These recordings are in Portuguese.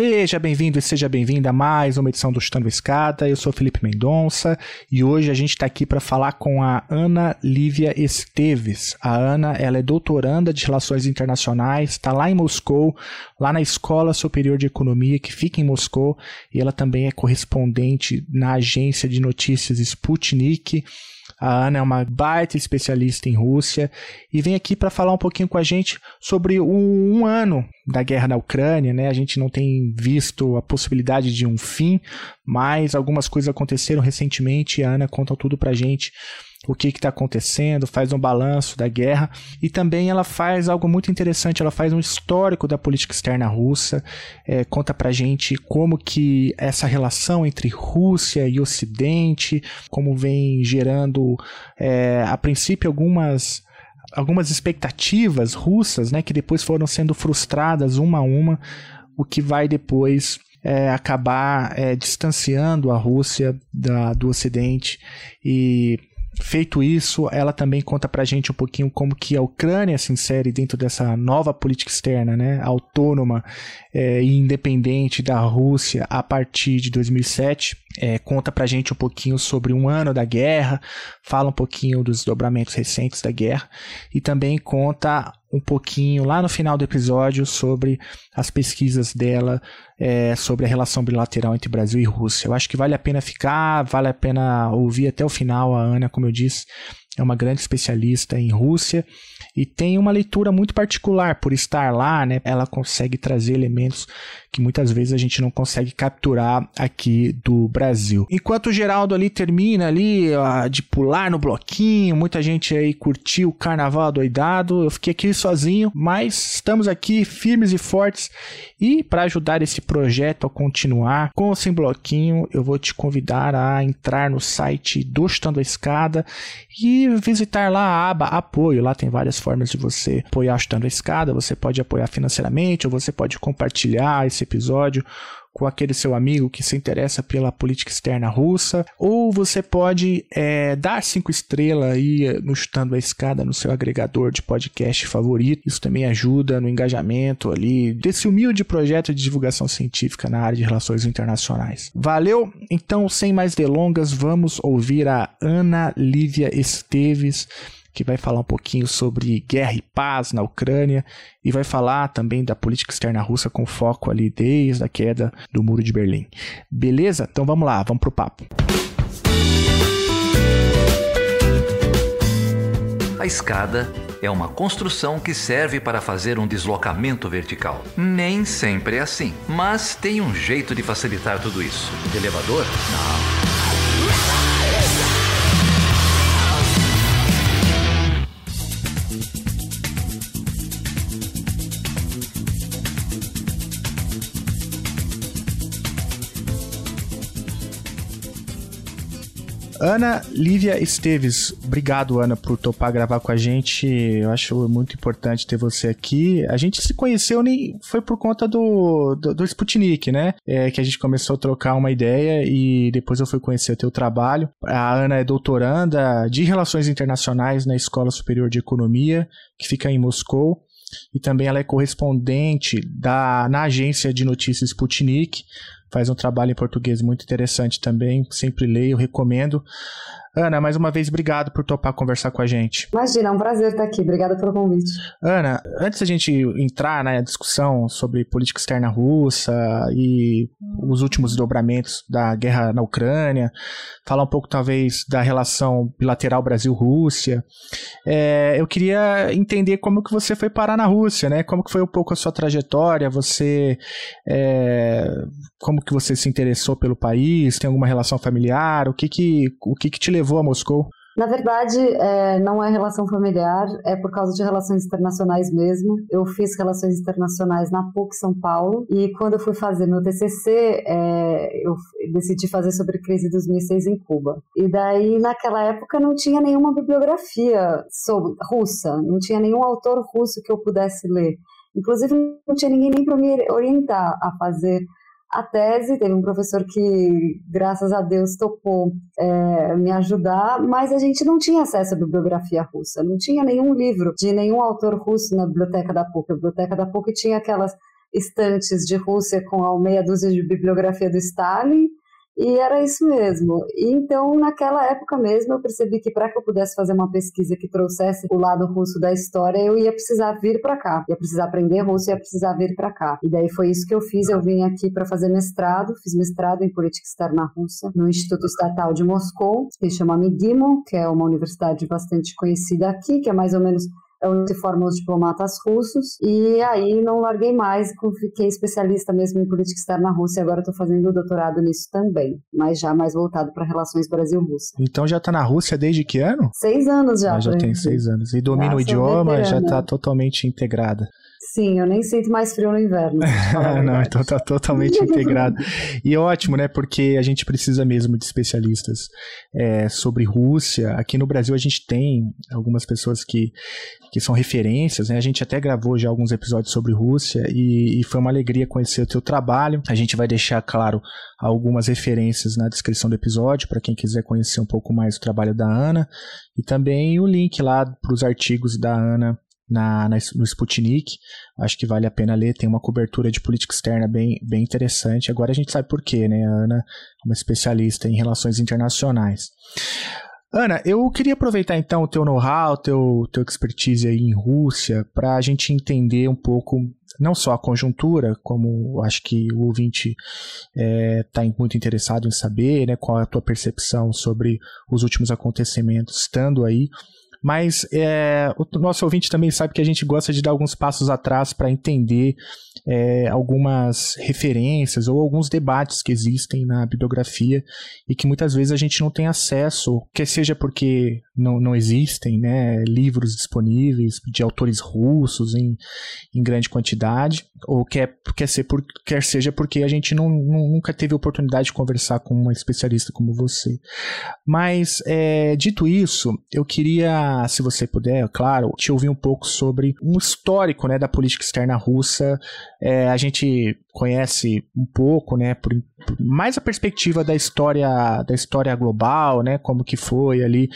Seja bem-vindo e seja bem-vinda a mais uma edição do Chutando Escada. Eu sou Felipe Mendonça e hoje a gente está aqui para falar com a Ana Lívia Esteves. A Ana ela é doutoranda de Relações Internacionais, está lá em Moscou, lá na Escola Superior de Economia, que fica em Moscou, e ela também é correspondente na agência de notícias Sputnik. A Ana é uma baita especialista em Rússia e vem aqui para falar um pouquinho com a gente sobre o um ano da guerra na Ucrânia, né? A gente não tem visto a possibilidade de um fim, mas algumas coisas aconteceram recentemente e a Ana conta tudo pra gente o que está acontecendo, faz um balanço da guerra. E também ela faz algo muito interessante, ela faz um histórico da política externa russa, é, conta pra gente como que essa relação entre Rússia e Ocidente, como vem gerando é, a princípio algumas algumas expectativas russas, né, que depois foram sendo frustradas uma a uma, o que vai depois é, acabar é, distanciando a Rússia da, do Ocidente. E Feito isso, ela também conta pra gente um pouquinho como que a Ucrânia se insere dentro dessa nova política externa, né, autônoma é, e independente da Rússia a partir de 2007. É, conta pra gente um pouquinho sobre um ano da guerra, fala um pouquinho dos dobramentos recentes da guerra e também conta um pouquinho lá no final do episódio sobre as pesquisas dela é, sobre a relação bilateral entre Brasil e Rússia. Eu acho que vale a pena ficar, vale a pena ouvir até o final. A Ana, como eu disse, é uma grande especialista em Rússia e tem uma leitura muito particular por estar lá, né? Ela consegue trazer elementos que muitas vezes a gente não consegue capturar aqui do Brasil. Enquanto o Geraldo ali termina ali ó, de pular no bloquinho, muita gente aí curtiu o carnaval doidado, eu fiquei aqui sozinho, mas estamos aqui firmes e fortes e para ajudar esse projeto a continuar com o Sem Bloquinho, eu vou te convidar a entrar no site do Chutando a Escada e visitar lá a aba Apoio. Lá tem várias formas de você apoiar Chutando a Escada. Você pode apoiar financeiramente ou você pode compartilhar esse episódio com aquele seu amigo que se interessa pela política externa russa, ou você pode é, dar cinco estrelas aí no Chutando a Escada no seu agregador de podcast favorito. Isso também ajuda no engajamento ali desse humilde projeto de divulgação científica na área de relações internacionais. Valeu? Então, sem mais delongas, vamos ouvir a Ana Lívia Esteves que vai falar um pouquinho sobre guerra e paz na Ucrânia e vai falar também da política externa russa com foco ali desde a queda do Muro de Berlim. Beleza? Então vamos lá, vamos pro papo. A escada é uma construção que serve para fazer um deslocamento vertical. Nem sempre é assim, mas tem um jeito de facilitar tudo isso. elevador? Não. Ana Lívia Esteves, obrigado, Ana, por topar gravar com a gente. Eu acho muito importante ter você aqui. A gente se conheceu nem foi por conta do, do, do Sputnik, né? É, que a gente começou a trocar uma ideia e depois eu fui conhecer o teu trabalho. A Ana é doutoranda de Relações Internacionais na Escola Superior de Economia, que fica em Moscou e também ela é correspondente da, na agência de notícias Sputnik, faz um trabalho em português muito interessante também, sempre leio, recomendo. Ana, mais uma vez, obrigado por topar conversar com a gente. Imagina, é um prazer estar aqui. Obrigada pelo convite. Ana, antes da gente entrar na discussão sobre política externa russa e os últimos desdobramentos da guerra na Ucrânia, falar um pouco talvez da relação bilateral Brasil-Rússia, é, eu queria entender como que você foi parar na Rússia, né? Como que foi um pouco a sua trajetória, você, é, como que você se interessou pelo país, tem alguma relação familiar, o que que, o que, que te levou levou a Moscou? Na verdade, é, não é relação familiar, é por causa de relações internacionais mesmo. Eu fiz relações internacionais na PUC São Paulo e quando eu fui fazer meu TCC, é, eu decidi fazer sobre crise dos mísseis em Cuba. E daí, naquela época, não tinha nenhuma bibliografia sobre, russa, não tinha nenhum autor russo que eu pudesse ler. Inclusive, não tinha ninguém nem para me orientar a fazer a tese, teve um professor que, graças a Deus, topou é, me ajudar, mas a gente não tinha acesso à bibliografia russa, não tinha nenhum livro de nenhum autor russo na biblioteca da PUC. A biblioteca da PUC tinha aquelas estantes de Rússia com a meia dúzia de bibliografia do Stalin, e era isso mesmo. Então, naquela época mesmo, eu percebi que para que eu pudesse fazer uma pesquisa que trouxesse o lado russo da história, eu ia precisar vir para cá. Ia precisar aprender russo, ia precisar vir para cá. E daí foi isso que eu fiz. Eu vim aqui para fazer mestrado, fiz mestrado em política externa russa no Instituto Estatal de Moscou, que chama MIGIMO, que é uma universidade bastante conhecida aqui, que é mais ou menos onde se formam os diplomatas russos, e aí não larguei mais, fiquei especialista mesmo em política externa russa, e agora estou fazendo doutorado nisso também, mas já mais voltado para relações Brasil-Rússia. Então já está na Rússia desde que ano? Seis anos já. Ah, já tem seis anos. E domina o idioma, já está totalmente integrada. Sim, eu nem sinto mais frio no inverno. não, então tá totalmente integrado. E ótimo, né? Porque a gente precisa mesmo de especialistas é, sobre Rússia. Aqui no Brasil a gente tem algumas pessoas que, que são referências, né? A gente até gravou já alguns episódios sobre Rússia e, e foi uma alegria conhecer o teu trabalho. A gente vai deixar, claro, algumas referências na descrição do episódio para quem quiser conhecer um pouco mais o trabalho da Ana e também o link lá para os artigos da Ana na, na, no Sputnik. Acho que vale a pena ler. Tem uma cobertura de política externa bem, bem interessante. Agora a gente sabe por quê, né? A Ana é uma especialista em relações internacionais. Ana, eu queria aproveitar então o teu know-how, teu, teu expertise aí em Rússia, para a gente entender um pouco, não só a conjuntura, como acho que o ouvinte está é, muito interessado em saber, né, qual é a tua percepção sobre os últimos acontecimentos estando aí, mas é, o nosso ouvinte também sabe que a gente gosta de dar alguns passos atrás para entender é, algumas referências ou alguns debates que existem na bibliografia e que muitas vezes a gente não tem acesso, quer seja porque não, não existem né, livros disponíveis de autores russos em, em grande quantidade, ou quer, quer, ser por, quer seja porque a gente não, nunca teve oportunidade de conversar com uma especialista como você. Mas, é, dito isso, eu queria, se você puder, claro, te ouvir um pouco sobre um histórico né, da política externa russa. É, a gente conhece um pouco, né, por, mais a perspectiva da história da história global, né, como que foi ali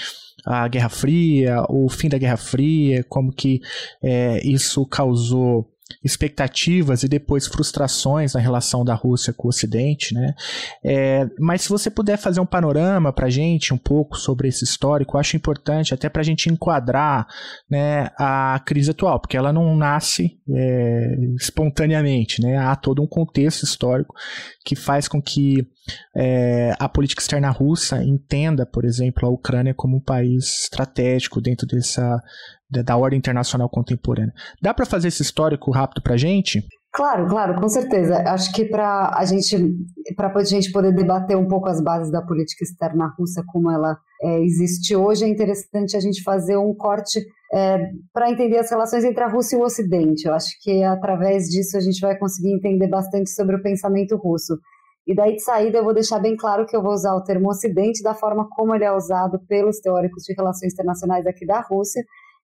a Guerra Fria, o fim da Guerra Fria, como que é, isso causou expectativas e depois frustrações na relação da Rússia com o Ocidente, né? É, mas se você puder fazer um panorama para gente um pouco sobre esse histórico, eu acho importante até para a gente enquadrar né, a crise atual, porque ela não nasce é, espontaneamente, né? Há todo um contexto histórico que faz com que é, a política externa russa entenda, por exemplo, a Ucrânia como um país estratégico dentro dessa da ordem internacional contemporânea. Dá para fazer esse histórico rápido para a gente? Claro, claro, com certeza. Acho que para a gente, para a gente poder debater um pouco as bases da política externa russa como ela é, existe hoje, é interessante a gente fazer um corte é, para entender as relações entre a Rússia e o Ocidente. Eu acho que através disso a gente vai conseguir entender bastante sobre o pensamento russo. E daí de saída eu vou deixar bem claro que eu vou usar o termo Ocidente da forma como ele é usado pelos teóricos de relações internacionais aqui da Rússia,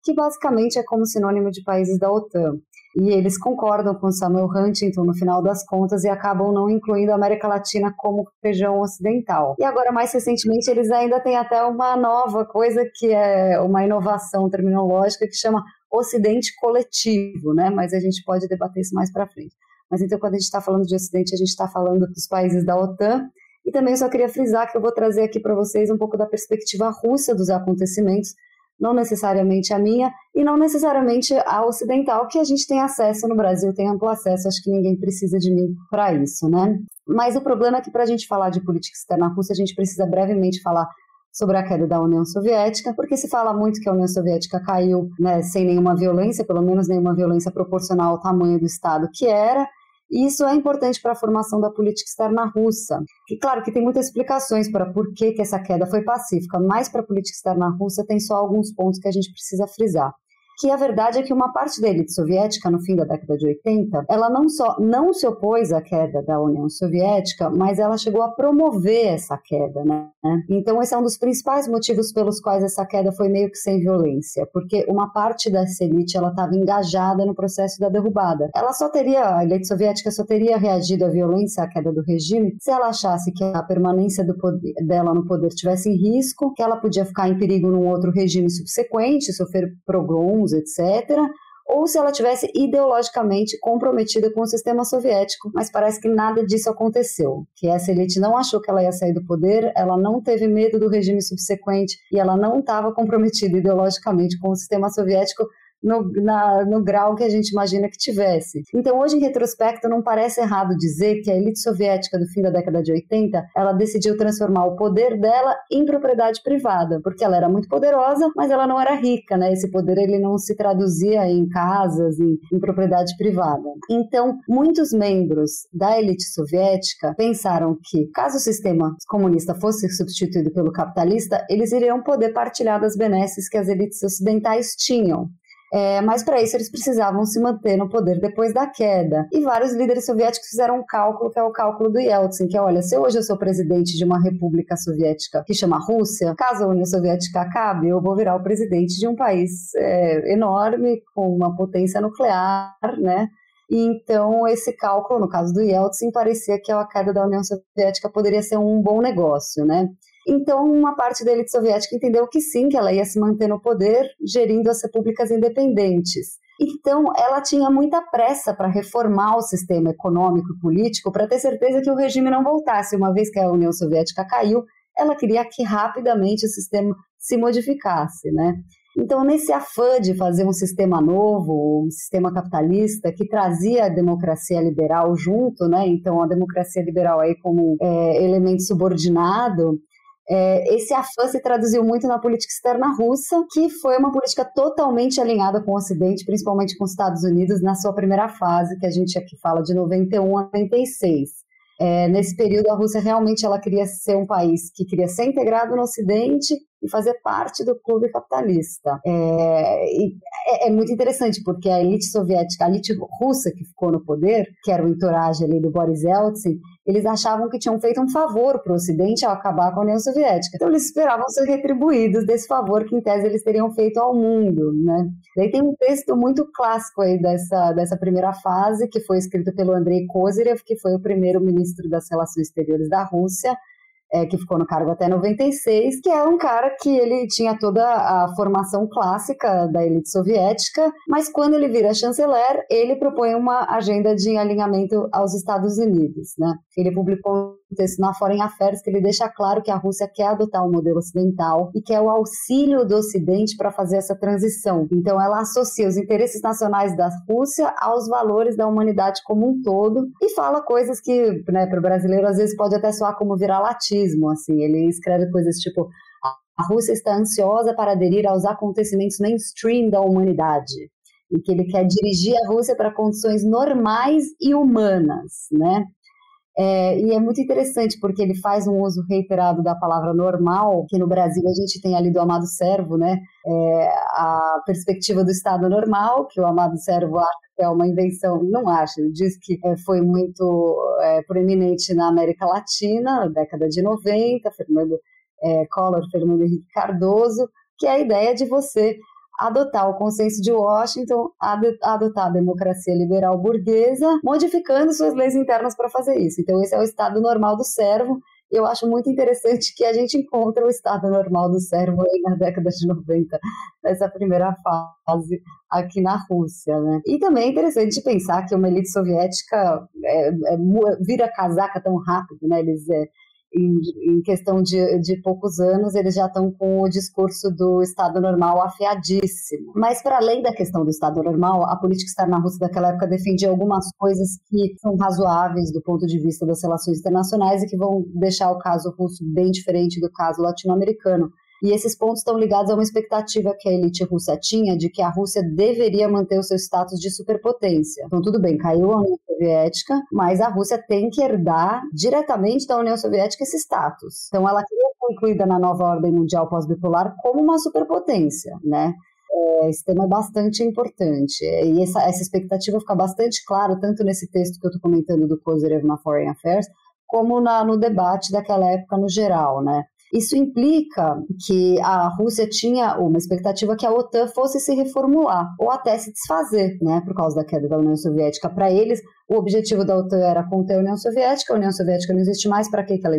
que basicamente é como sinônimo de países da OTAN. E eles concordam com Samuel Huntington no final das contas e acabam não incluindo a América Latina como região ocidental. E agora, mais recentemente, eles ainda têm até uma nova coisa que é uma inovação terminológica que chama Ocidente coletivo, né? Mas a gente pode debater isso mais para frente. Mas então, quando a gente está falando de Ocidente, a gente está falando dos países da OTAN. E também só queria frisar que eu vou trazer aqui para vocês um pouco da perspectiva russa dos acontecimentos, não necessariamente a minha e não necessariamente a ocidental, que a gente tem acesso no Brasil, tem amplo acesso, acho que ninguém precisa de mim para isso, né? Mas o problema é que para a gente falar de política externa russa, a gente precisa brevemente falar sobre a queda da União Soviética, porque se fala muito que a União Soviética caiu né, sem nenhuma violência, pelo menos nenhuma violência proporcional ao tamanho do Estado que era, e isso é importante para a formação da política externa russa. E claro que tem muitas explicações para por que, que essa queda foi pacífica, mas para a política externa russa tem só alguns pontos que a gente precisa frisar que a verdade é que uma parte da elite soviética, no fim da década de 80, ela não só não se opôs à queda da União Soviética, mas ela chegou a promover essa queda, né? Então esse é um dos principais motivos pelos quais essa queda foi meio que sem violência, porque uma parte dessa elite ela estava engajada no processo da derrubada. Ela só teria, a elite soviética só teria reagido à violência, à queda do regime, se ela achasse que a permanência poder, dela no poder tivesse em risco, que ela podia ficar em perigo num outro regime subsequente, sofrer pogroms etc., ou se ela tivesse ideologicamente comprometida com o sistema soviético, mas parece que nada disso aconteceu. Que essa elite não achou que ela ia sair do poder, ela não teve medo do regime subsequente e ela não estava comprometida ideologicamente com o sistema soviético, no, na, no grau que a gente imagina que tivesse. Então, hoje, em retrospecto, não parece errado dizer que a elite soviética do fim da década de 80 ela decidiu transformar o poder dela em propriedade privada, porque ela era muito poderosa, mas ela não era rica, né? Esse poder ele não se traduzia em casas, em, em propriedade privada. Então, muitos membros da elite soviética pensaram que, caso o sistema comunista fosse substituído pelo capitalista, eles iriam poder partilhar das benesses que as elites ocidentais tinham. É, mas para isso eles precisavam se manter no poder depois da queda. E vários líderes soviéticos fizeram um cálculo, que é o cálculo do Yeltsin, que é, olha, se hoje eu sou presidente de uma república soviética que chama Rússia, caso a União Soviética acabe, eu vou virar o presidente de um país é, enorme, com uma potência nuclear, né? Então esse cálculo, no caso do Yeltsin, parecia que a queda da União Soviética poderia ser um bom negócio, né? Então, uma parte da elite soviética entendeu que sim, que ela ia se manter no poder, gerindo as repúblicas independentes. Então, ela tinha muita pressa para reformar o sistema econômico e político para ter certeza que o regime não voltasse. Uma vez que a União Soviética caiu, ela queria que rapidamente o sistema se modificasse, né? Então, nesse afã de fazer um sistema novo, um sistema capitalista que trazia a democracia liberal junto, né? Então, a democracia liberal aí como é, elemento subordinado, é, esse afã se traduziu muito na política externa russa, que foi uma política totalmente alinhada com o Ocidente, principalmente com os Estados Unidos, na sua primeira fase, que a gente aqui fala de 91 a 96. É, nesse período, a Rússia realmente ela queria ser um país que queria ser integrado no Ocidente e fazer parte do clube capitalista. É, é, é, muito interessante, porque a elite soviética, a elite russa que ficou no poder, que era o entourage ali do Boris Yeltsin, eles achavam que tinham feito um favor para o Ocidente ao acabar com a União Soviética. Então eles esperavam ser retribuídos desse favor que em tese eles teriam feito ao mundo, né? Daí tem um texto muito clássico aí dessa, dessa primeira fase, que foi escrito pelo Andrei Kozyrev, que foi o primeiro ministro das Relações Exteriores da Rússia, é, que ficou no cargo até 96, que é um cara que ele tinha toda a formação clássica da elite soviética, mas quando ele vira chanceler, ele propõe uma agenda de alinhamento aos Estados Unidos, né? Ele publicou texto na Foreign Affairs que ele deixa claro que a Rússia quer adotar o um modelo ocidental e quer o auxílio do Ocidente para fazer essa transição. Então, ela associa os interesses nacionais da Rússia aos valores da humanidade como um todo e fala coisas que, né, para o brasileiro, às vezes pode até soar como viralatismo. Assim, ele escreve coisas tipo a Rússia está ansiosa para aderir aos acontecimentos mainstream da humanidade e que ele quer dirigir a Rússia para condições normais e humanas, né? É, e é muito interessante porque ele faz um uso reiterado da palavra normal, que no Brasil a gente tem ali do amado servo, né? É, a perspectiva do Estado normal, que o amado servo acha que é uma invenção, não acha, ele diz que é, foi muito é, proeminente na América Latina, na década de 90, Fernando é, Collor, Fernando Henrique Cardoso, que é a ideia de você adotar o consenso de Washington, adotar a democracia liberal burguesa, modificando suas leis internas para fazer isso. Então, esse é o estado normal do servo. Eu acho muito interessante que a gente encontra o estado normal do servo aí na década de 90, nessa primeira fase aqui na Rússia. Né? E também é interessante pensar que uma elite soviética é, é, vira casaca tão rápido, né? eles é, em, em questão de, de poucos anos, eles já estão com o discurso do Estado normal afiadíssimo. Mas, para além da questão do Estado normal, a política externa russa daquela época defendia algumas coisas que são razoáveis do ponto de vista das relações internacionais e que vão deixar o caso russo bem diferente do caso latino-americano. E esses pontos estão ligados a uma expectativa que a elite russa tinha de que a Rússia deveria manter o seu status de superpotência. Então, tudo bem, caiu a União Soviética, mas a Rússia tem que herdar diretamente da União Soviética esse status. Então, ela queria ser incluída na nova ordem mundial pós-bipolar como uma superpotência, né? É, esse tema é bastante importante. E essa, essa expectativa fica bastante clara, tanto nesse texto que eu estou comentando do Kozyrev na Foreign Affairs, como na, no debate daquela época no geral, né? Isso implica que a Rússia tinha uma expectativa que a OTAN fosse se reformular ou até se desfazer, né, por causa da queda da União Soviética. Para eles, o objetivo da OTAN era conter a União Soviética, a União Soviética não existe mais, para que, que, ela,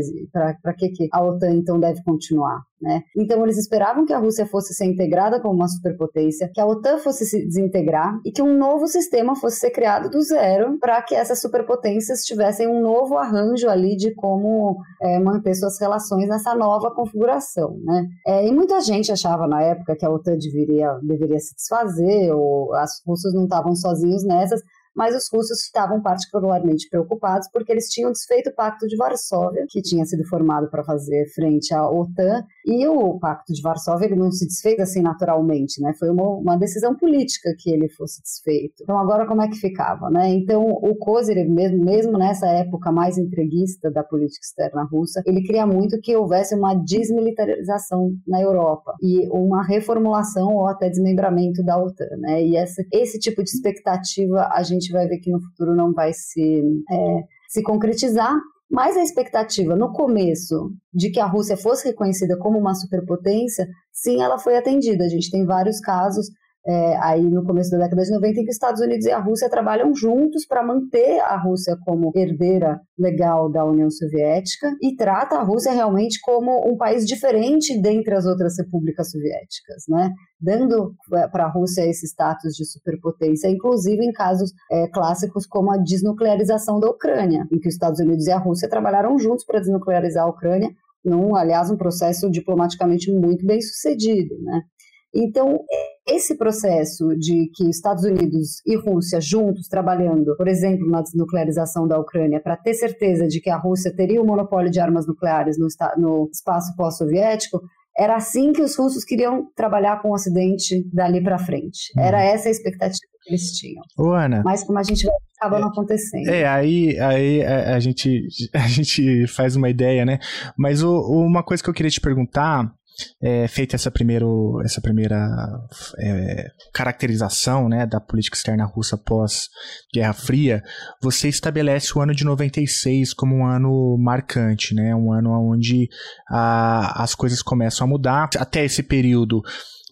que, que a OTAN então deve continuar? Né? Então eles esperavam que a Rússia fosse ser integrada como uma superpotência, que a OTAN fosse se desintegrar e que um novo sistema fosse ser criado do zero para que essas superpotências tivessem um novo arranjo ali de como é, manter suas relações nessa nova configuração. Né? É, e muita gente achava na época que a OTAN deveria, deveria se desfazer ou as russos não estavam sozinhos nessas, mas os russos estavam particularmente preocupados porque eles tinham desfeito o Pacto de Varsóvia, que tinha sido formado para fazer frente à OTAN, e o Pacto de Varsóvia ele não se desfez assim naturalmente, né? Foi uma, uma decisão política que ele fosse desfeito. Então agora como é que ficava, né? Então o Kozyrev mesmo, mesmo nessa época mais entreguista da política externa russa, ele queria muito que houvesse uma desmilitarização na Europa e uma reformulação ou até desmembramento da OTAN, né? E essa, esse tipo de expectativa a gente vai ver que no futuro não vai se, é, se concretizar, mas a expectativa no começo de que a Rússia fosse reconhecida como uma superpotência, sim, ela foi atendida. A gente tem vários casos é, aí no começo da década de 90 em que os Estados Unidos e a Rússia trabalham juntos para manter a Rússia como herdeira legal da União Soviética e trata a Rússia realmente como um país diferente dentre as outras repúblicas soviéticas, né? dando para a Rússia esse status de superpotência, inclusive em casos é, clássicos como a desnuclearização da Ucrânia, em que os Estados Unidos e a Rússia trabalharam juntos para desnuclearizar a Ucrânia, num, aliás, um processo diplomaticamente muito bem sucedido, né? Então, esse processo de que Estados Unidos e Rússia juntos trabalhando, por exemplo, na desnuclearização da Ucrânia, para ter certeza de que a Rússia teria o monopólio de armas nucleares no, no espaço pós-soviético, era assim que os russos queriam trabalhar com o Ocidente dali para frente. Era uhum. essa a expectativa que eles tinham. Ô, Ana. Mas como a gente vai acaba é, não acontecendo. É, aí, aí a, a, gente, a gente faz uma ideia, né? Mas o, uma coisa que eu queria te perguntar é, feita essa, primeiro, essa primeira é, caracterização né, da política externa russa pós-Guerra Fria, você estabelece o ano de 96 como um ano marcante, né, um ano onde a, as coisas começam a mudar. Até esse período,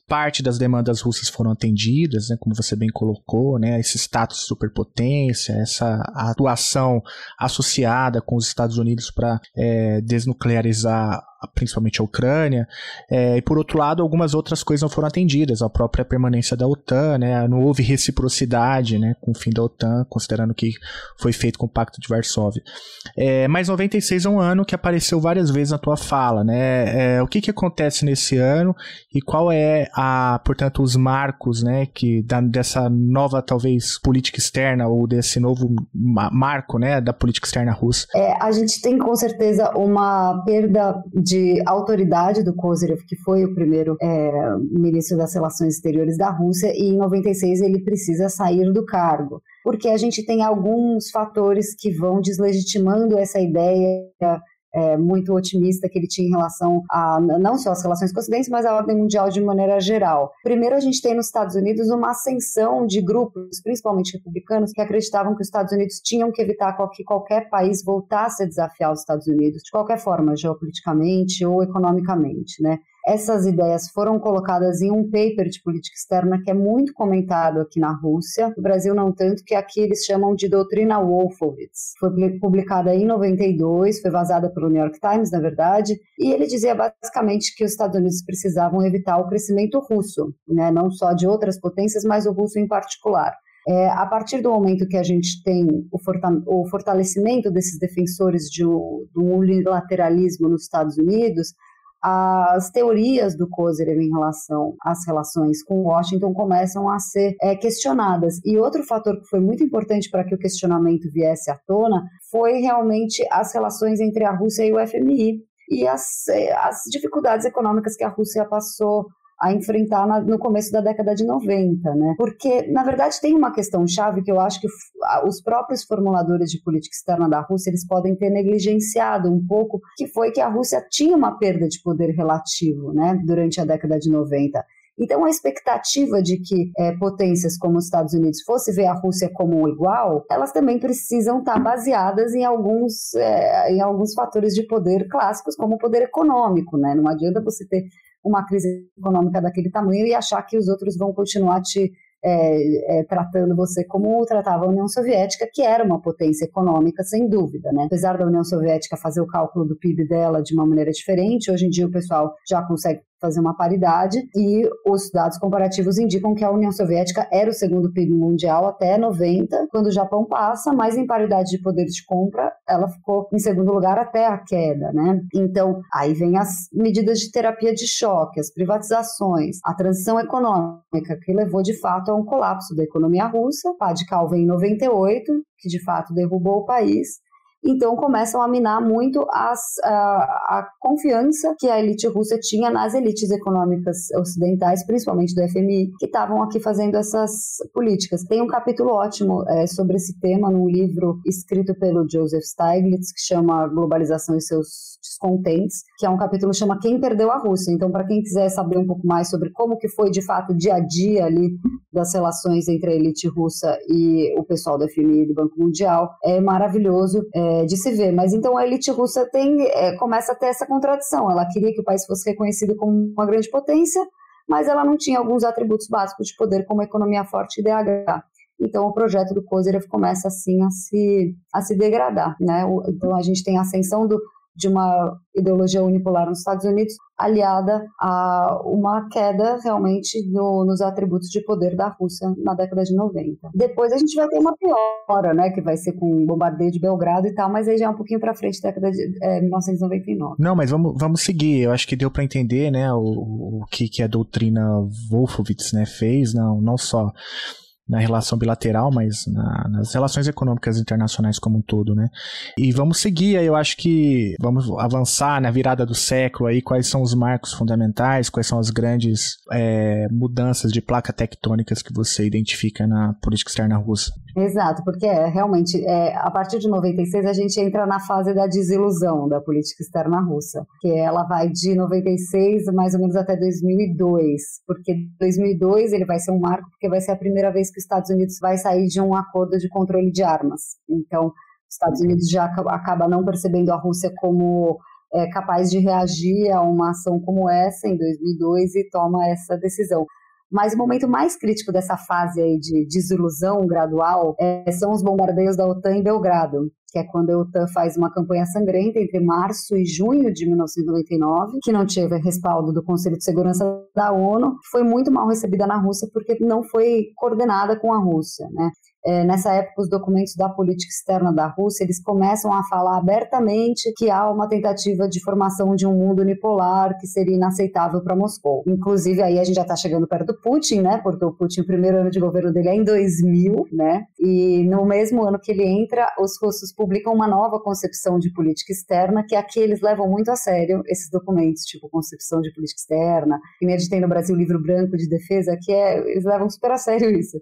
parte das demandas russas foram atendidas, né, como você bem colocou, né, esse status de superpotência, essa atuação associada com os Estados Unidos para é, desnuclearizar principalmente a Ucrânia, é, e por outro lado, algumas outras coisas não foram atendidas, a própria permanência da OTAN, né, não houve reciprocidade né, com o fim da OTAN, considerando que foi feito com o Pacto de Varsóvia. É, mas 96 é um ano que apareceu várias vezes na tua fala, né, é, o que, que acontece nesse ano e qual é, a, portanto, os marcos né, que da, dessa nova, talvez, política externa ou desse novo marco né, da política externa russa? É, a gente tem com certeza uma perda de de autoridade do Kozyrev, que foi o primeiro é, ministro das Relações Exteriores da Rússia, e em 96 ele precisa sair do cargo, porque a gente tem alguns fatores que vão deslegitimando essa ideia é, muito otimista que ele tinha em relação a não só as relações com o Ocidente, mas a ordem mundial de maneira geral. Primeiro, a gente tem nos Estados Unidos uma ascensão de grupos, principalmente republicanos, que acreditavam que os Estados Unidos tinham que evitar que qualquer país voltasse a desafiar os Estados Unidos, de qualquer forma, geopoliticamente ou economicamente, né? Essas ideias foram colocadas em um paper de política externa que é muito comentado aqui na Rússia, no Brasil não tanto, que aqui eles chamam de doutrina Wolfowitz. Foi publicada em 92, foi vazada pelo New York Times, na verdade, e ele dizia basicamente que os Estados Unidos precisavam evitar o crescimento russo, né, não só de outras potências, mas o russo em particular. É, a partir do momento que a gente tem o, fortalecimento desses defensores de, do unilateralismo nos Estados Unidos, as teorias do Kozyrev em relação às relações com Washington começam a ser é, questionadas. E outro fator que foi muito importante para que o questionamento viesse à tona foi realmente as relações entre a Rússia e o FMI e as, as dificuldades econômicas que a Rússia passou a enfrentar na, no começo da década de 90, né? Porque, na verdade, tem uma questão chave que eu acho que os próprios formuladores de política externa da Rússia, eles podem ter negligenciado um pouco, que foi que a Rússia tinha uma perda de poder relativo, né, durante a década de 90. Então, a expectativa de que é, potências como os Estados Unidos fossem ver a Rússia como igual, elas também precisam estar baseadas em alguns, é, em alguns fatores de poder clássicos, como o poder econômico. Né? Não adianta você ter uma crise econômica daquele tamanho e achar que os outros vão continuar te, é, é, tratando você como tratava a União Soviética, que era uma potência econômica, sem dúvida, né? Apesar da União Soviética fazer o cálculo do PIB dela de uma maneira diferente, hoje em dia o pessoal já consegue fazer uma paridade e os dados comparativos indicam que a União Soviética era o segundo PIB mundial até 90, quando o Japão passa, mas em paridade de poder de compra, ela ficou em segundo lugar até a queda, né? Então, aí vem as medidas de terapia de choque, as privatizações, a transição econômica que levou de fato a um colapso da economia russa, Cal vem em 98, que de fato derrubou o país, então começam a minar muito as, a, a, confiança que a elite russa tinha nas elites econômicas ocidentais, principalmente do FMI, que estavam aqui fazendo essas políticas. Tem um capítulo ótimo é, sobre esse tema num livro escrito pelo Joseph Stiglitz, que chama Globalização e seus descontentes, que é um capítulo que chama Quem Perdeu a Rússia. Então, para quem quiser saber um pouco mais sobre como que foi de fato o dia a dia ali das relações entre a elite russa e o pessoal do FMI e do Banco Mundial, é maravilhoso. É, é, de se ver. Mas então a elite russa tem, é, começa a ter essa contradição. Ela queria que o país fosse reconhecido como uma grande potência, mas ela não tinha alguns atributos básicos de poder, como economia forte e DH. Então o projeto do Kozyrev começa assim a se, a se degradar. Né? Então a gente tem a ascensão do, de uma ideologia unipolar nos Estados Unidos, aliada a uma queda realmente no, nos atributos de poder da Rússia na década de 90. Depois a gente vai ter uma piora, né, que vai ser com o bombardeio de Belgrado e tal, mas aí já é um pouquinho para frente, década de é, 1999. Não, mas vamos, vamos seguir. Eu acho que deu para entender, né, o, o que, que a doutrina Wolfowitz, né, fez, não, não só na relação bilateral, mas na, nas relações econômicas internacionais como um todo, né? E vamos seguir, eu acho que vamos avançar na virada do século aí, quais são os marcos fundamentais, quais são as grandes é, mudanças de placa tectônicas que você identifica na política externa russa. Exato, porque é, realmente, é, a partir de 96 a gente entra na fase da desilusão da política externa russa, que ela vai de 96 mais ou menos até 2002, porque 2002 ele vai ser um marco, porque vai ser a primeira vez que os Estados Unidos vai sair de um acordo de controle de armas. Então, os Estados Unidos já acaba não percebendo a Rússia como é, capaz de reagir a uma ação como essa em 2002 e toma essa decisão. Mas o momento mais crítico dessa fase aí de desilusão gradual é, são os bombardeios da OTAN em Belgrado, que é quando a OTAN faz uma campanha sangrenta entre março e junho de 1999, que não teve respaldo do Conselho de Segurança da ONU, foi muito mal recebida na Rússia porque não foi coordenada com a Rússia, né? É, nessa época os documentos da política externa da Rússia eles começam a falar abertamente que há uma tentativa de formação de um mundo unipolar que seria inaceitável para Moscou. Inclusive aí a gente já está chegando perto do Putin, né? Porque o Putin o primeiro ano de governo dele é em 2000, né? E no mesmo ano que ele entra, os russos publicam uma nova concepção de política externa que aqui eles levam muito a sério esses documentos, tipo concepção de política externa. E a gente tem no Brasil o livro branco de defesa que é eles levam super a sério isso.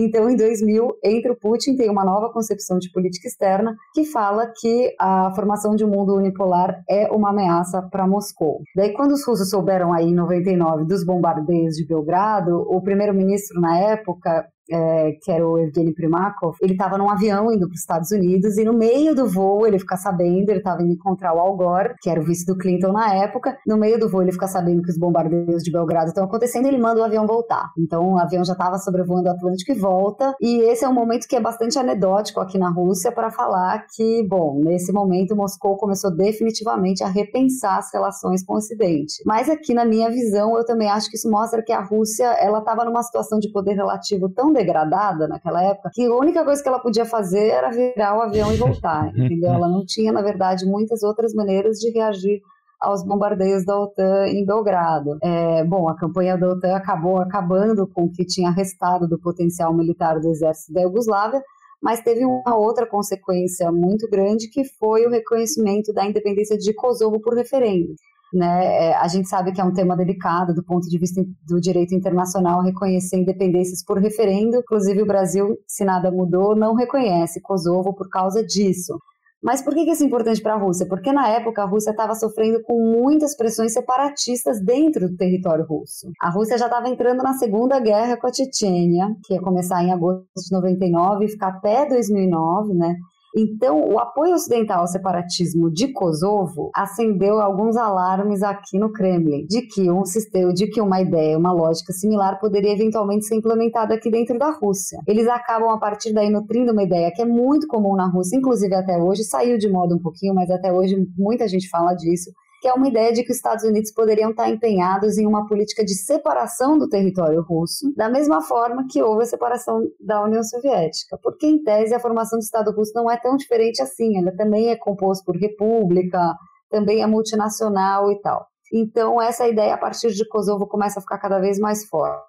Então, em 2000, entre o Putin tem uma nova concepção de política externa que fala que a formação de um mundo unipolar é uma ameaça para Moscou. Daí, quando os russos souberam aí em 99 dos bombardeios de Belgrado, o primeiro-ministro na época, é, que era o Evgeny Primakov, ele estava num avião indo para os Estados Unidos e no meio do voo ele fica sabendo, ele estava indo encontrar o Al Gore, que era o vice do Clinton na época, no meio do voo ele fica sabendo que os bombardeios de Belgrado estão acontecendo ele manda o avião voltar. Então o avião já estava sobrevoando o Atlântico e volta, e esse é um momento que é bastante anedótico aqui na Rússia para falar que, bom, nesse momento Moscou começou definitivamente a repensar as relações com o Ocidente. Mas aqui na minha visão, eu também acho que isso mostra que a Rússia, ela estava numa situação de poder relativo tão degradada naquela época que a única coisa que ela podia fazer era virar o avião e voltar, entendeu? Ela não tinha, na verdade, muitas outras maneiras de reagir aos bombardeios da OTAN em Belgrado. É, bom, a campanha da OTAN acabou acabando com o que tinha restado do potencial militar do exército da Iugoslávia, mas teve uma outra consequência muito grande que foi o reconhecimento da independência de Kosovo por referendo. Né? É, a gente sabe que é um tema delicado do ponto de vista do direito internacional reconhecer independências por referendo. Inclusive, o Brasil, se nada mudou, não reconhece Kosovo por causa disso. Mas por que isso é importante para a Rússia? Porque na época a Rússia estava sofrendo com muitas pressões separatistas dentro do território russo. A Rússia já estava entrando na Segunda Guerra com a Chechênia, que ia começar em agosto de 99 e ficar até 2009, né? Então, o apoio ocidental ao separatismo de Kosovo acendeu alguns alarmes aqui no Kremlin de que um sistema, de que uma ideia, uma lógica similar poderia eventualmente ser implementada aqui dentro da Rússia. Eles acabam a partir daí nutrindo uma ideia que é muito comum na Rússia, inclusive até hoje, saiu de moda um pouquinho, mas até hoje muita gente fala disso, que é uma ideia de que os Estados Unidos poderiam estar empenhados em uma política de separação do território russo, da mesma forma que houve a separação da União Soviética. Porque, em tese, a formação do Estado russo não é tão diferente assim, ela também é composta por república, também é multinacional e tal. Então, essa ideia a partir de Kosovo começa a ficar cada vez mais forte.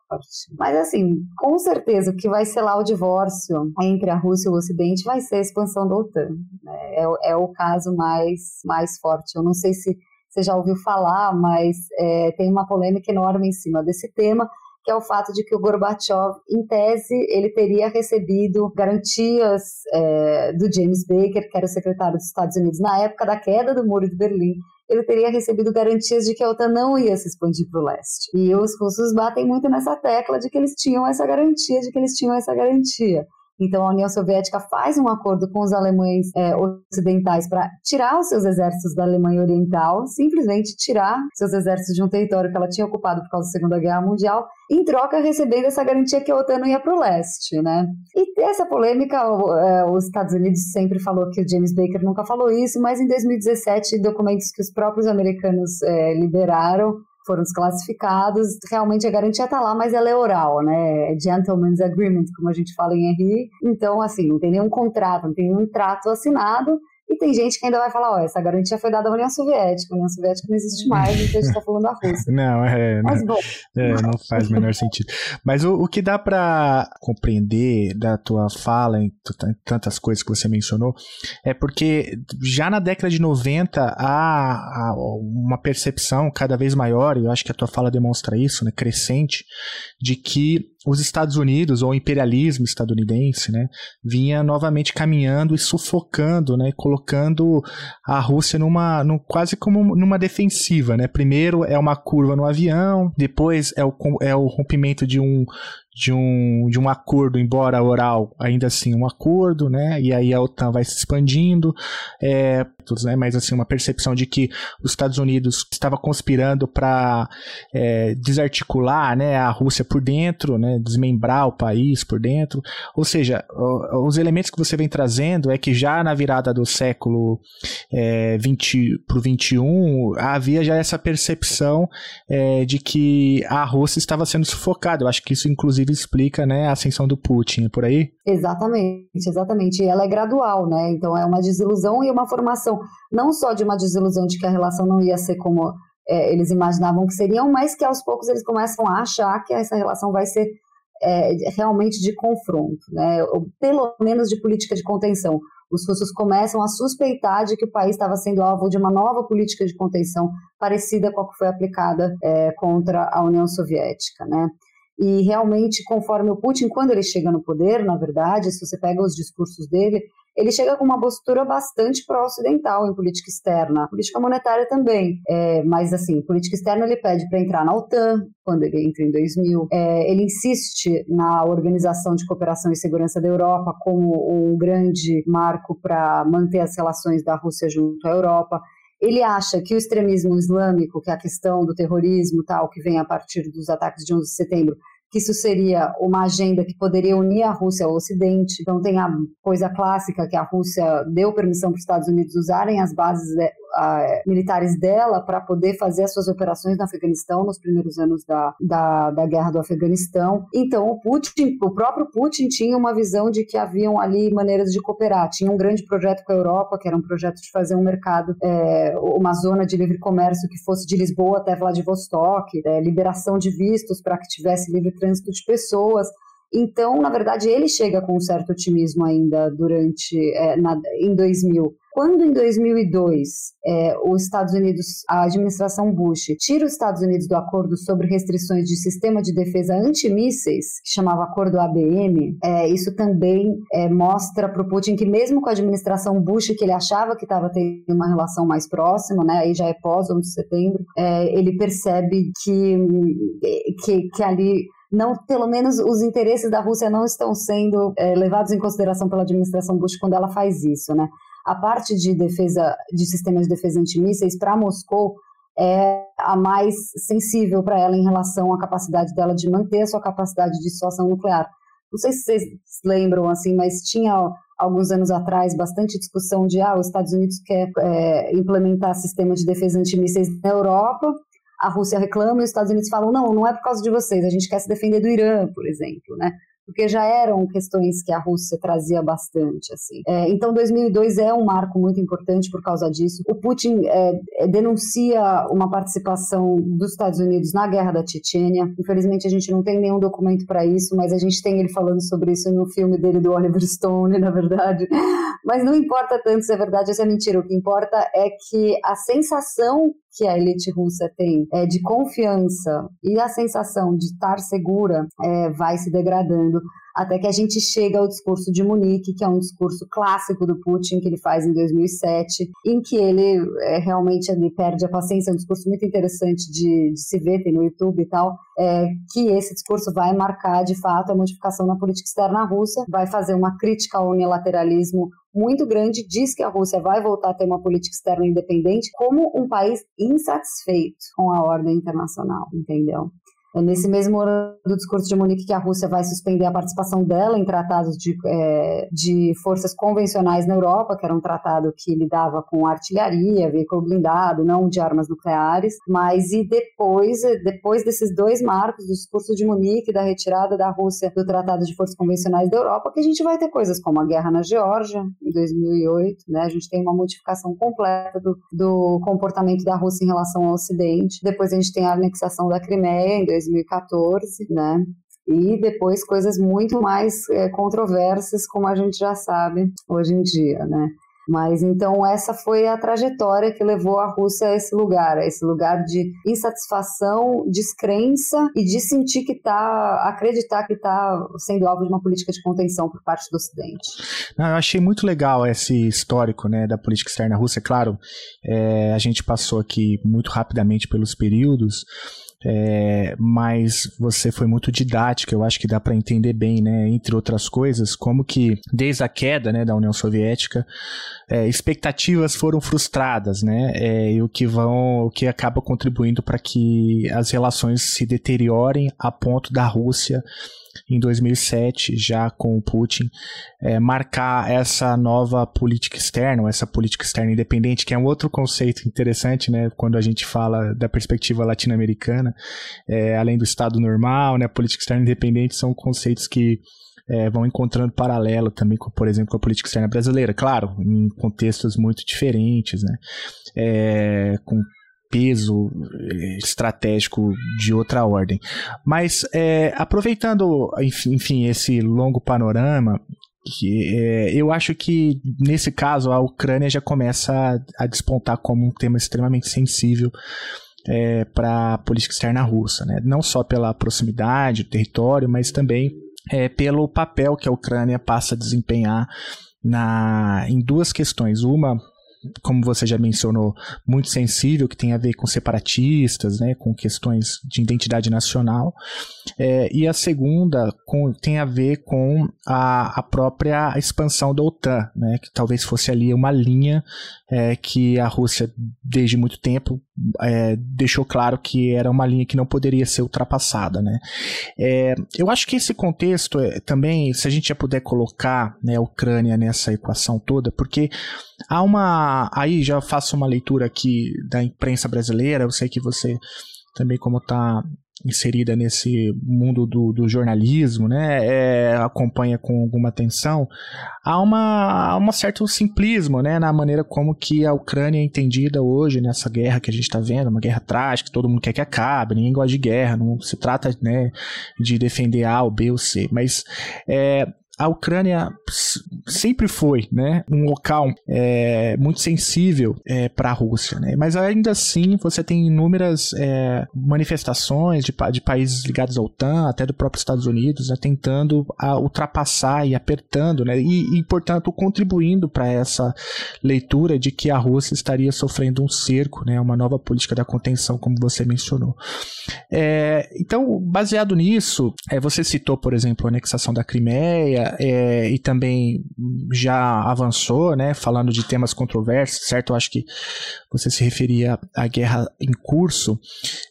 Mas, assim, com certeza o que vai lá o divórcio entre a Rússia e o Ocidente vai ser a expansão da OTAN. Né? É, é o caso mais, mais forte. Eu não sei se você já ouviu falar, mas é, tem uma polêmica enorme em cima desse tema, que é o fato de que o Gorbachev, em tese, ele teria recebido garantias é, do James Baker, que era o secretário dos Estados Unidos na época da queda do Muro de Berlim, ele teria recebido garantias de que a OTAN não ia se expandir para o leste. E os russos batem muito nessa tecla de que eles tinham essa garantia, de que eles tinham essa garantia. Então, a União Soviética faz um acordo com os alemães é, ocidentais para tirar os seus exércitos da Alemanha Oriental, simplesmente tirar seus exércitos de um território que ela tinha ocupado por causa da Segunda Guerra Mundial, em troca recebendo essa garantia que a OTAN não ia para o leste, né? E essa polêmica, é, os Estados Unidos sempre falou que o James Baker nunca falou isso, mas em 2017, documentos que os próprios americanos é, liberaram foram desclassificados. Realmente a garantia está lá, mas ela é oral, né? É gentleman's agreement, como a gente fala em RI. Então, assim, não tem nenhum contrato, não tem nenhum trato assinado. E tem gente que ainda vai falar, ó, essa garantia foi dada à União Soviética, a União Soviética não existe mais, então a gente está falando da Rússia. Não, é, Mas, bom. É, não faz o menor sentido. Mas o, o que dá para compreender da tua fala, em tantas coisas que você mencionou, é porque já na década de 90 há, há uma percepção cada vez maior, e eu acho que a tua fala demonstra isso, né, crescente, de que os Estados Unidos, ou o imperialismo estadunidense, né, vinha novamente caminhando e sufocando, né, colocando a Rússia numa, num, quase como numa defensiva, né, primeiro é uma curva no avião, depois é o, é o rompimento de um, de um, de um acordo, embora oral, ainda assim um acordo, né? E aí a OTAN vai se expandindo, é, né? Mas assim uma percepção de que os Estados Unidos estava conspirando para é, desarticular, né? A Rússia por dentro, né? Desmembrar o país por dentro. Ou seja, os elementos que você vem trazendo é que já na virada do século é, 20 para o 21 havia já essa percepção é, de que a Rússia estava sendo sufocada. Eu acho que isso inclusive inclusive explica né, a ascensão do Putin, é por aí? Exatamente, exatamente. E ela é gradual, né? Então é uma desilusão e uma formação, não só de uma desilusão de que a relação não ia ser como é, eles imaginavam que seriam, mas que aos poucos eles começam a achar que essa relação vai ser é, realmente de confronto, né? Ou pelo menos de política de contenção. Os russos começam a suspeitar de que o país estava sendo alvo de uma nova política de contenção parecida com a que foi aplicada é, contra a União Soviética, né? E realmente, conforme o Putin, quando ele chega no poder, na verdade, se você pega os discursos dele, ele chega com uma postura bastante pró-ocidental em política externa, política monetária também. É, mas, assim, política externa ele pede para entrar na OTAN, quando ele entra em 2000. É, ele insiste na Organização de Cooperação e Segurança da Europa como um grande marco para manter as relações da Rússia junto à Europa. Ele acha que o extremismo islâmico, que é a questão do terrorismo tal, que vem a partir dos ataques de 11 de setembro, que isso seria uma agenda que poderia unir a Rússia ao Ocidente. Então tem a coisa clássica que a Rússia deu permissão para os Estados Unidos usarem as bases militares dela para poder fazer as suas operações no Afeganistão nos primeiros anos da, da, da, guerra do Afeganistão. Então, o Putin, o próprio Putin tinha uma visão de que haviam ali maneiras de cooperar. Tinha um grande projeto com a Europa, que era um projeto de fazer um mercado, é, uma zona de livre comércio que fosse de Lisboa até Vladivostok, é, liberação de vistos para que tivesse livre trânsito de pessoas. Então, na verdade, ele chega com um certo otimismo ainda durante é, na, em 2000. Quando em 2002 é, os Estados Unidos, a administração Bush, tira os Estados Unidos do acordo sobre restrições de sistema de defesa antimísseis, que chamava Acordo ABM, é, isso também é, mostra para o Putin que mesmo com a administração Bush, que ele achava que estava tendo uma relação mais próxima, né, aí já é pós 11 de setembro, é, ele percebe que, que, que ali não, pelo menos os interesses da Rússia não estão sendo é, levados em consideração pela administração Bush quando ela faz isso, né? A parte de defesa de sistemas de defesa antimísseis para Moscou é a mais sensível para ela em relação à capacidade dela de manter a sua capacidade de dissuasão nuclear. Não sei se vocês lembram assim, mas tinha alguns anos atrás bastante discussão de ah, os Estados Unidos quer é, implementar sistemas de defesa antimísseis na Europa a Rússia reclama e os Estados Unidos falam, não, não é por causa de vocês, a gente quer se defender do Irã, por exemplo, né? Porque já eram questões que a Rússia trazia bastante. Assim. É, então, 2002 é um marco muito importante por causa disso. O Putin é, é, denuncia uma participação dos Estados Unidos na guerra da Chechênia. Infelizmente, a gente não tem nenhum documento para isso, mas a gente tem ele falando sobre isso no filme dele do Oliver Stone, na verdade. Mas não importa tanto se é verdade ou se é mentira. O que importa é que a sensação que a elite russa tem é, de confiança e a sensação de estar segura é, vai se degradando até que a gente chega ao discurso de Munique, que é um discurso clássico do Putin, que ele faz em 2007, em que ele é, realmente ele perde a paciência, é um discurso muito interessante de, de se ver, tem no YouTube e tal, é, que esse discurso vai marcar, de fato, a modificação na política externa russa, vai fazer uma crítica ao unilateralismo muito grande, diz que a Rússia vai voltar a ter uma política externa independente como um país insatisfeito com a ordem internacional, entendeu? É nesse mesmo ano do discurso de Munique que a Rússia vai suspender a participação dela em tratados de, é, de forças convencionais na Europa, que era um tratado que lidava com artilharia, veículo blindado, não de armas nucleares. Mas e depois, depois desses dois marcos, do discurso de Munique, da retirada da Rússia do Tratado de Forças Convencionais da Europa, que a gente vai ter coisas como a guerra na Geórgia, em 2008, né? A gente tem uma modificação completa do, do comportamento da Rússia em relação ao Ocidente. Depois a gente tem a anexação da Crimeia, em 2014, né? E depois coisas muito mais é, controversas, como a gente já sabe hoje em dia, né? Mas então essa foi a trajetória que levou a Rússia a esse lugar, a esse lugar de insatisfação, descrença e de sentir que está, acreditar que está sendo alvo de uma política de contenção por parte do Ocidente. Não, eu achei muito legal esse histórico né, da política externa russa. Claro, é, a gente passou aqui muito rapidamente pelos períodos. É, mas você foi muito didática, eu acho que dá para entender bem, né, entre outras coisas, como que desde a queda né, da União Soviética, é, expectativas foram frustradas, né, é, e o que vão, o que acaba contribuindo para que as relações se deteriorem a ponto da Rússia em 2007, já com o Putin, é, marcar essa nova política externa, essa política externa independente, que é um outro conceito interessante, né, quando a gente fala da perspectiva latino-americana, é, além do Estado normal, né, política externa independente são conceitos que é, vão encontrando paralelo também, com, por exemplo, com a política externa brasileira, claro, em contextos muito diferentes, né, é, com peso eh, estratégico de outra ordem. Mas é, aproveitando, enfim, esse longo panorama, que, é, eu acho que nesse caso a Ucrânia já começa a, a despontar como um tema extremamente sensível é, para a política externa russa, né? não só pela proximidade do território, mas também pelo papel que a Ucrânia passa a desempenhar na, em duas questões. Uma como você já mencionou, muito sensível, que tem a ver com separatistas, né, com questões de identidade nacional. É, e a segunda com, tem a ver com a, a própria expansão da OTAN, né, que talvez fosse ali uma linha é, que a Rússia, desde muito tempo, é, deixou claro que era uma linha que não poderia ser ultrapassada. Né. É, eu acho que esse contexto é, também, se a gente já puder colocar né, a Ucrânia nessa equação toda, porque há uma. Aí já faço uma leitura aqui da imprensa brasileira, eu sei que você também, como está inserida nesse mundo do, do jornalismo, né, é, acompanha com alguma atenção, há uma, um certo simplismo, né, na maneira como que a Ucrânia é entendida hoje nessa guerra que a gente está vendo, uma guerra trágica, todo mundo quer que acabe, ninguém gosta de guerra, não se trata, né, de defender A ou B ou C, mas é, a Ucrânia sempre foi né, um local é, muito sensível é, para a Rússia, né? mas ainda assim você tem inúmeras é, manifestações de, de, países ligados à OTAN, até do próprio Estados Unidos, né, tentando ultrapassar e apertando, né, e, e portanto contribuindo para essa leitura de que a Rússia estaria sofrendo um cerco, né, uma nova política da contenção, como você mencionou. É, então, baseado nisso, é, você citou, por exemplo, a anexação da Crimeia é, e também já avançou, né, falando de temas controversos, certo? Eu acho que você se referia à guerra em curso.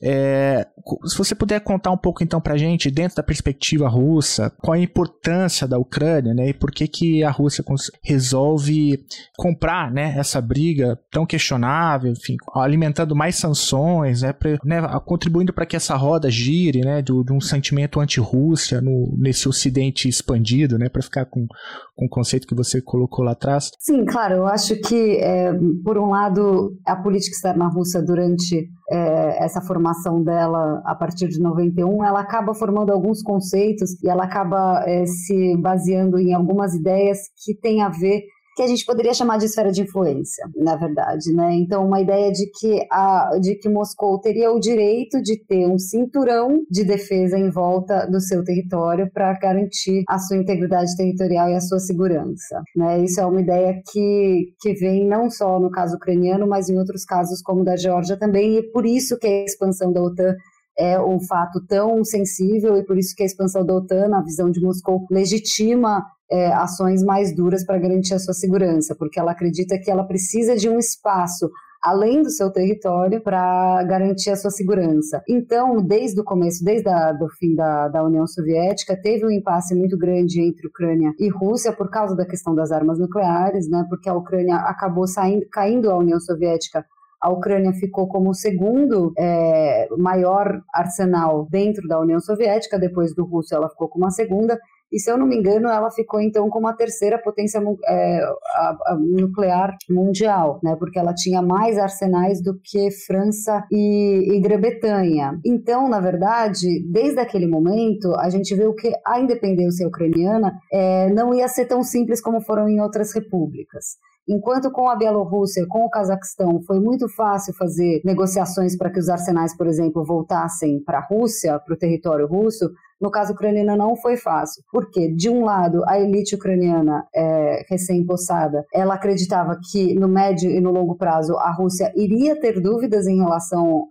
É, se você puder contar um pouco então para gente, dentro da perspectiva russa, qual a importância da Ucrânia, né, e por que que a Rússia resolve comprar, né, essa briga tão questionável, enfim, alimentando mais sanções, né, pra, né contribuindo para que essa roda gire, né, de, de um sentimento anti-Rússia nesse Ocidente expandido, né, para ficar com, com o conceito que você colocou lá atrás? Sim, claro. Eu acho que, é, por um lado, a política externa russa durante é, essa formação dela a partir de 91, ela acaba formando alguns conceitos e ela acaba é, se baseando em algumas ideias que têm a ver que a gente poderia chamar de esfera de influência, na verdade, né? Então, uma ideia de que a de que Moscou teria o direito de ter um cinturão de defesa em volta do seu território para garantir a sua integridade territorial e a sua segurança, né? Isso é uma ideia que que vem não só no caso ucraniano, mas em outros casos como da Geórgia também, e por isso que a expansão da OTAN é um fato tão sensível e por isso que a expansão da OTAN, na visão de Moscou, legitima é, ações mais duras para garantir a sua segurança, porque ela acredita que ela precisa de um espaço além do seu território para garantir a sua segurança. Então, desde o começo, desde o fim da, da União Soviética, teve um impasse muito grande entre Ucrânia e Rússia por causa da questão das armas nucleares, né? Porque a Ucrânia acabou saindo, caindo a União Soviética a Ucrânia ficou como o segundo é, maior arsenal dentro da União Soviética, depois do russo ela ficou como a segunda, e se eu não me engano, ela ficou então como a terceira potência é, a, a nuclear mundial, né? Porque ela tinha mais arsenais do que França e, e Grã-Bretanha. Então, na verdade, desde aquele momento, a gente viu que a independência ucraniana é, não ia ser tão simples como foram em outras repúblicas. Enquanto com a Bielorrússia, com o Cazaquistão, foi muito fácil fazer negociações para que os arsenais, por exemplo, voltassem para a Rússia, para o território russo, no caso ucraniano não foi fácil, porque de um lado a elite ucraniana é, recém-possada, ela acreditava que no médio e no longo prazo a Rússia iria ter dúvidas em relação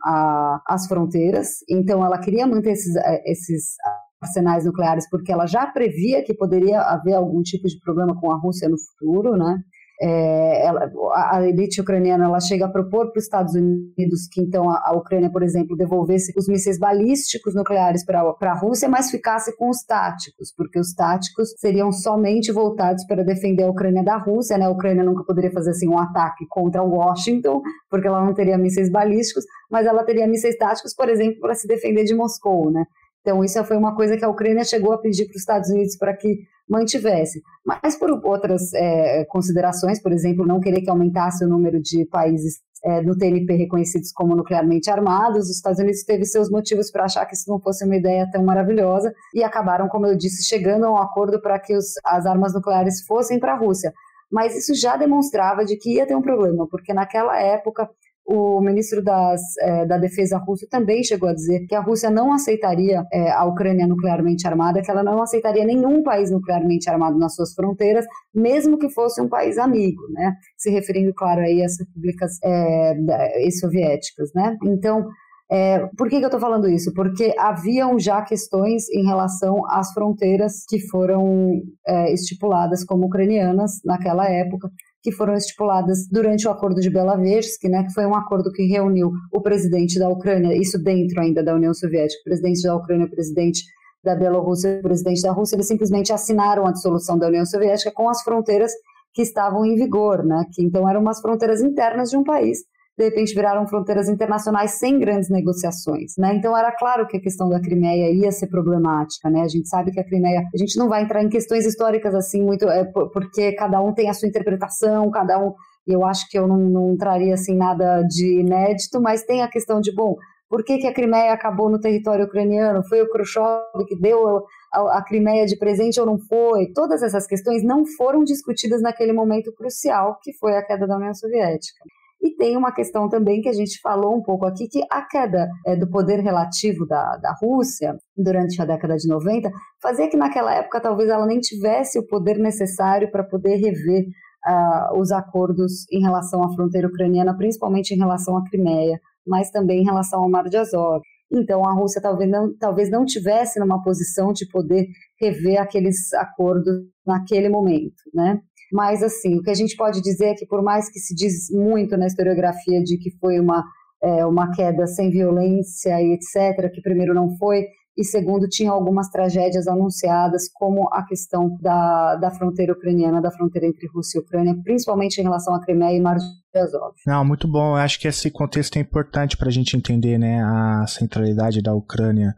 às fronteiras, então ela queria manter esses, é, esses arsenais nucleares porque ela já previa que poderia haver algum tipo de problema com a Rússia no futuro, né? É, ela, a elite ucraniana ela chega a propor para os Estados Unidos que então a, a, Ucrânia, por exemplo, devolvesse os mísseis balísticos nucleares para a Rússia, mas ficasse com os táticos, porque os táticos seriam somente voltados para defender a Ucrânia da Rússia, né? A Ucrânia nunca poderia fazer assim um ataque contra Washington, porque ela não teria mísseis balísticos, mas ela teria mísseis táticos, por exemplo, para se defender de Moscou, né? Então, isso foi uma coisa que a Ucrânia chegou a pedir para os Estados Unidos para que mantivesse. Mas por outras é, considerações, por exemplo, não querer que aumentasse o número de países é, do TNP reconhecidos como nuclearmente armados, os Estados Unidos teve seus motivos para achar que isso não fosse uma ideia tão maravilhosa e acabaram, como eu disse, chegando a um acordo para que os, as armas nucleares fossem para a Rússia. Mas isso já demonstrava de que ia ter um problema, porque naquela época o ministro das, é, da Defesa russo também chegou a dizer que a Rússia não aceitaria é, a Ucrânia nuclearmente armada, que ela não aceitaria nenhum país nuclearmente armado nas suas fronteiras, mesmo que fosse um país amigo, né? Se referindo, claro, aí às repúblicas é, soviéticas, né? Então, é, por que, que eu estou falando isso? Porque haviam já questões em relação às fronteiras que foram é, estipuladas como ucranianas naquela época, que foram estipuladas durante o acordo de Belaversky, né, que foi um acordo que reuniu o presidente da Ucrânia, isso dentro ainda da União Soviética, o presidente da Ucrânia, o presidente da Bielorrússia, o presidente da Rússia, eles simplesmente assinaram a dissolução da União Soviética com as fronteiras que estavam em vigor, né, que então eram umas fronteiras internas de um país de repente viraram fronteiras internacionais sem grandes negociações, né? Então era claro que a questão da Crimeia ia ser problemática, né? A gente sabe que a Crimeia, a gente não vai entrar em questões históricas assim muito, é, porque cada um tem a sua interpretação, cada um, eu acho que eu não, não traria assim nada de inédito, mas tem a questão de, bom, por que, que a Crimeia acabou no território ucraniano? Foi o Khrushchev que deu a, a Crimeia de presente ou não foi, todas essas questões não foram discutidas naquele momento crucial que foi a queda da União Soviética. E tem uma questão também que a gente falou um pouco aqui, que a queda é, do poder relativo da, da Rússia durante a década de 90 fazia que naquela época talvez ela nem tivesse o poder necessário para poder rever uh, os acordos em relação à fronteira ucraniana, principalmente em relação à Crimeia, mas também em relação ao Mar de Azov. Então, a Rússia talvez não, talvez não tivesse numa posição de poder rever aqueles acordos naquele momento, né? Mas, assim, o que a gente pode dizer é que, por mais que se diz muito na historiografia de que foi uma, é, uma queda sem violência e etc., que primeiro não foi, e segundo, tinha algumas tragédias anunciadas, como a questão da, da fronteira ucraniana, da fronteira entre Rússia e Ucrânia, principalmente em relação a Crimeia e Mar Azov. Não, muito bom. Eu acho que esse contexto é importante para a gente entender né, a centralidade da Ucrânia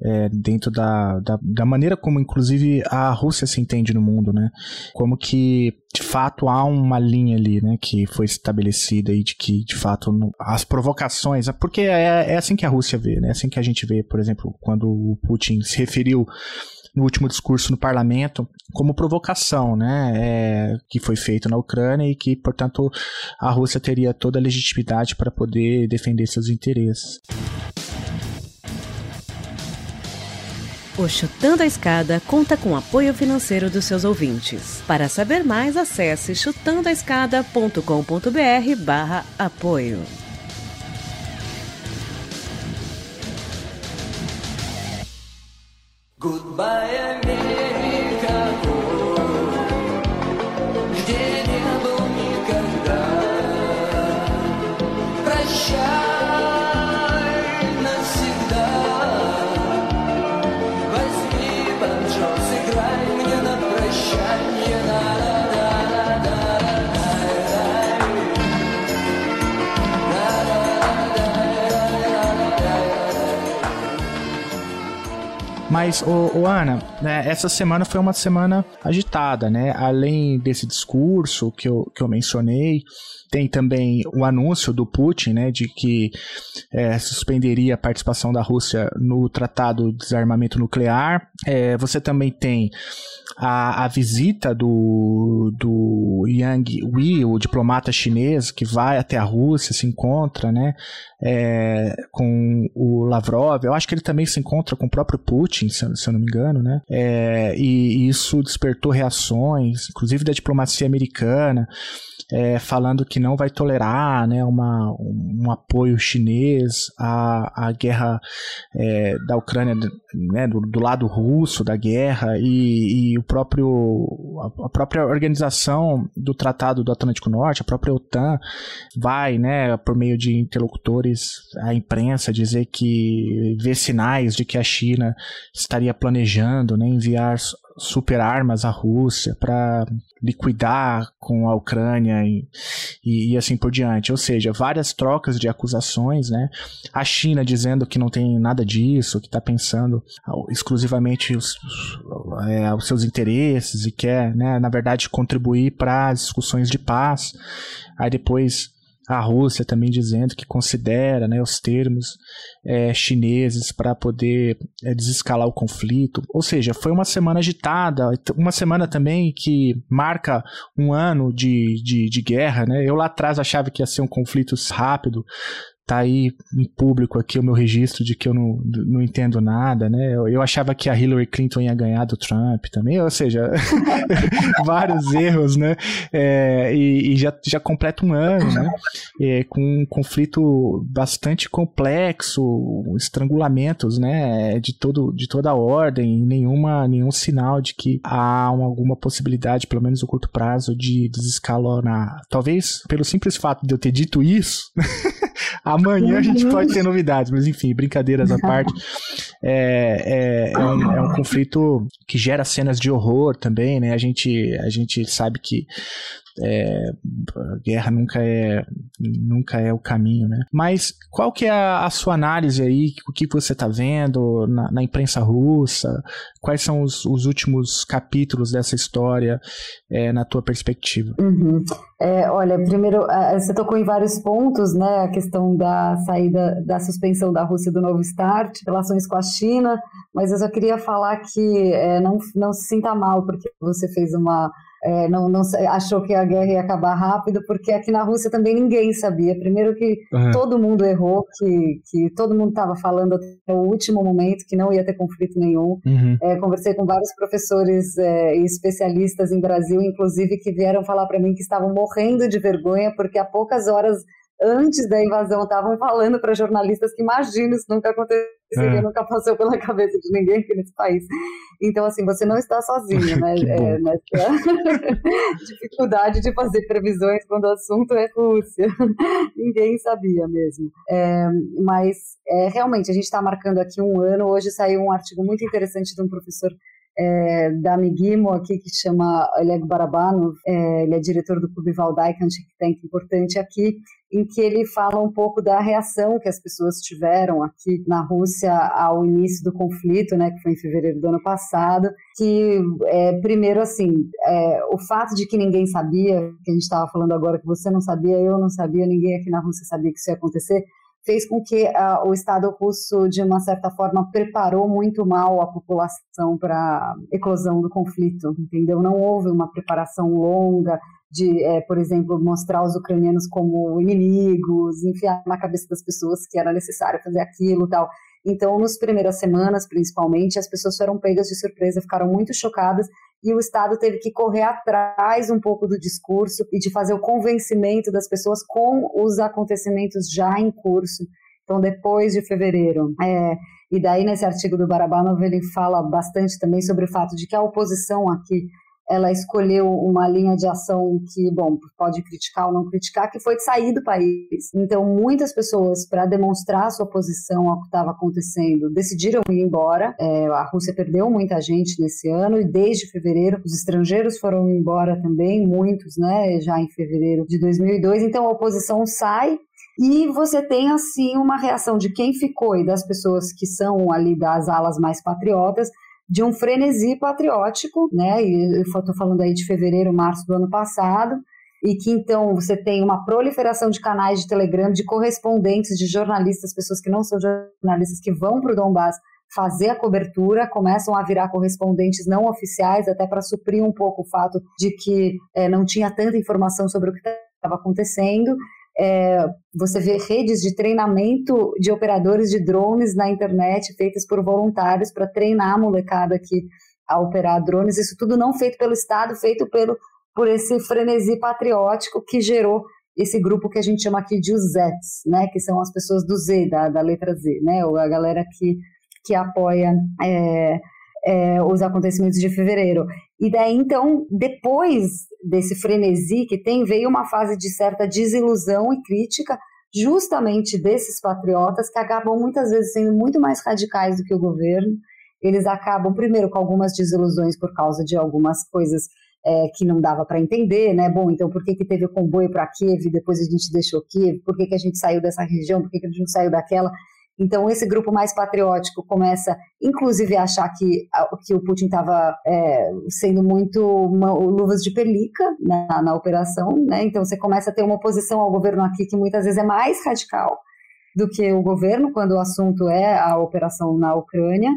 é, dentro da, da, da, maneira como, inclusive, a Rússia se entende no mundo, né? Como que, de fato, há uma linha ali, né, que foi estabelecida e de que, de fato, as provocações... Porque é, é assim que a Rússia vê, né? É assim que a gente vê, por exemplo, quando o Putin se referiu no último discurso no parlamento como provocação, né, é, que foi feito na Ucrânia e que, portanto, a Rússia teria toda a legitimidade para poder defender seus interesses. O Chutando a Escada conta com apoio financeiro dos seus ouvintes. Para saber mais, acesse chutandoaescada.com.br barra apoio. Goodbye, America. Mas, ô Ana, né, essa semana foi uma semana agitada, né? Além desse discurso que eu, que eu mencionei, tem também o anúncio do Putin, né, de que é, suspenderia a participação da Rússia no Tratado de Desarmamento Nuclear. É, você também tem a, a visita do, do Yang Wi, o diplomata chinês, que vai até a Rússia, se encontra, né, é, com o Lavrov. Eu acho que ele também se encontra com o próprio Putin, se, se eu não me engano, né? É, e, e isso despertou reações, inclusive da diplomacia americana é, falando que não vai tolerar né, uma, um apoio chinês à, à guerra é, da Ucrânia, né, do, do, lado russo da guerra, e, e, o próprio, a própria organização do Tratado do Atlântico Norte, a própria OTAN, vai, né, por meio de interlocutores à imprensa, dizer que vê sinais de que a China estaria planejando né, enviar super armas à Rússia para liquidar com a Ucrânia e, e, e, assim por diante. Ou seja, várias trocas de acusações, né? A China dizendo que não tem nada disso, que está pensando exclusivamente os, é, os seus interesses e quer, né, na verdade, contribuir para as discussões de paz. Aí depois a Rússia também dizendo que considera né, os termos é, chineses para poder é, desescalar o conflito. Ou seja, foi uma semana agitada, uma semana também que marca um ano de, de, de guerra. Né? Eu lá atrás achava que ia ser um conflito rápido, tá aí em público aqui o meu registro de que eu não, não entendo nada, né? Eu, eu, achava que a Hillary Clinton ia ganhar do Trump também, ou seja, vários erros, né? É, e, e, já, já completa um ano, né? É, com um conflito bastante complexo, estrangulamentos, né? De, todo, de toda a ordem, nenhuma, nenhum sinal de que há alguma possibilidade, pelo menos no curto prazo, de desescalonar. Talvez pelo simples fato de eu ter dito isso, Amanhã a gente pode ter novidades, mas enfim, brincadeiras à parte. É, é, é, um, é um conflito que gera cenas de horror também, né? A gente, a gente sabe que é, guerra nunca é, nunca é o caminho, né? Mas qual que é a, a sua análise aí? O que você está vendo na, na, imprensa russa? Quais são os, os últimos capítulos dessa história é, na tua perspectiva? Uhum. É, olha, primeiro, você tocou em vários pontos, né? A questão da saída, da suspensão da Rússia do Novo START, relações com a China, mas eu só queria falar que é, não, não se sinta mal, porque você fez uma é, não, não, achou que a guerra ia acabar rápido, porque aqui na Rússia também ninguém sabia. Primeiro que uhum. todo mundo errou, que, que todo mundo estava falando até o último momento que não ia ter conflito nenhum. Uhum. É, conversei com vários professores é, e especialistas em Brasil, inclusive, que vieram falar para mim que estavam morrendo de vergonha, porque há poucas horas antes da invasão estavam falando para jornalistas que imagina isso nunca aconteceu seria é. nunca passou pela cabeça de ninguém aqui nesse país. Então, assim, você não está sozinho, né? é, nessa dificuldade de fazer previsões quando o assunto é Rússia. ninguém sabia mesmo. É, mas, é, realmente, a gente está marcando aqui um ano. Hoje saiu um artigo muito interessante de um professor é, da Migimo aqui, que chama Oleg Barabanov, é, ele é diretor do Clube Valdai, que é um think tank importante aqui, em que ele fala um pouco da reação que as pessoas tiveram aqui na Rússia ao início do conflito, né, que foi em fevereiro do ano passado, que, é, primeiro, assim, é, o fato de que ninguém sabia, que a gente estava falando agora, que você não sabia, eu não sabia, ninguém aqui na Rússia sabia que isso ia acontecer, fez com que o Estado russo, de uma certa forma, preparou muito mal a população para a eclosão do conflito, entendeu? Não houve uma preparação longa de, é, por exemplo, mostrar os ucranianos como inimigos, enfiar na cabeça das pessoas que era necessário fazer aquilo tal. Então, nas primeiras semanas, principalmente, as pessoas foram pegas de surpresa, ficaram muito chocadas e o Estado teve que correr atrás um pouco do discurso e de fazer o convencimento das pessoas com os acontecimentos já em curso. Então, depois de fevereiro. É, e daí, nesse artigo do Barabanov, ele fala bastante também sobre o fato de que a oposição aqui ela escolheu uma linha de ação que, bom, pode criticar ou não criticar, que foi de sair do país. Então, muitas pessoas, para demonstrar sua posição ao que estava acontecendo, decidiram ir embora. É, a Rússia perdeu muita gente nesse ano e desde fevereiro os estrangeiros foram embora também, muitos, né, já em fevereiro de 2002. Então, a oposição sai e você tem, assim, uma reação de quem ficou e das pessoas que são ali das alas mais patriotas, de um frenesi patriótico, né? E eu estou falando aí de fevereiro, março do ano passado, e que então você tem uma proliferação de canais de Telegram, de correspondentes, de jornalistas, pessoas que não são jornalistas, que vão para o Donbass fazer a cobertura, começam a virar correspondentes não oficiais, até para suprir um pouco o fato de que é, não tinha tanta informação sobre o que estava acontecendo. É, você vê redes de treinamento de operadores de drones na internet feitas por voluntários para treinar a molecada aqui a operar drones. Isso tudo não feito pelo Estado, feito pelo, por esse frenesi patriótico que gerou esse grupo que a gente chama aqui de os Zets, né, que são as pessoas do Z, da, da letra Z, né, ou a galera que, que apoia é, é, os acontecimentos de fevereiro. E daí, então, depois desse frenesi que tem, veio uma fase de certa desilusão e crítica, justamente desses patriotas que acabam muitas vezes sendo muito mais radicais do que o governo. Eles acabam, primeiro, com algumas desilusões por causa de algumas coisas é, que não dava para entender, né? Bom, então por que, que teve o comboio para Kiev, depois a gente deixou Kiev, por que, que a gente saiu dessa região, por que, que a gente saiu daquela? Então, esse grupo mais patriótico começa, inclusive, a achar que, que o Putin estava é, sendo muito uma, luvas de pelica na, na operação, né? Então, você começa a ter uma oposição ao governo aqui que muitas vezes é mais radical do que o governo, quando o assunto é a operação na Ucrânia.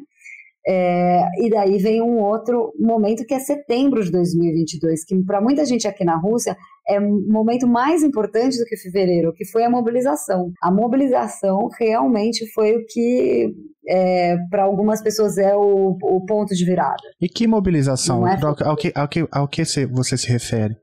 É, e daí vem um outro momento que é setembro de 2022, que para muita gente aqui na Rússia é um momento mais importante do que fevereiro, que foi a mobilização. A mobilização realmente foi o que é, para algumas pessoas é o, o, ponto de virada. E que mobilização? É... Ao, que, ao, que, ao que você se refere?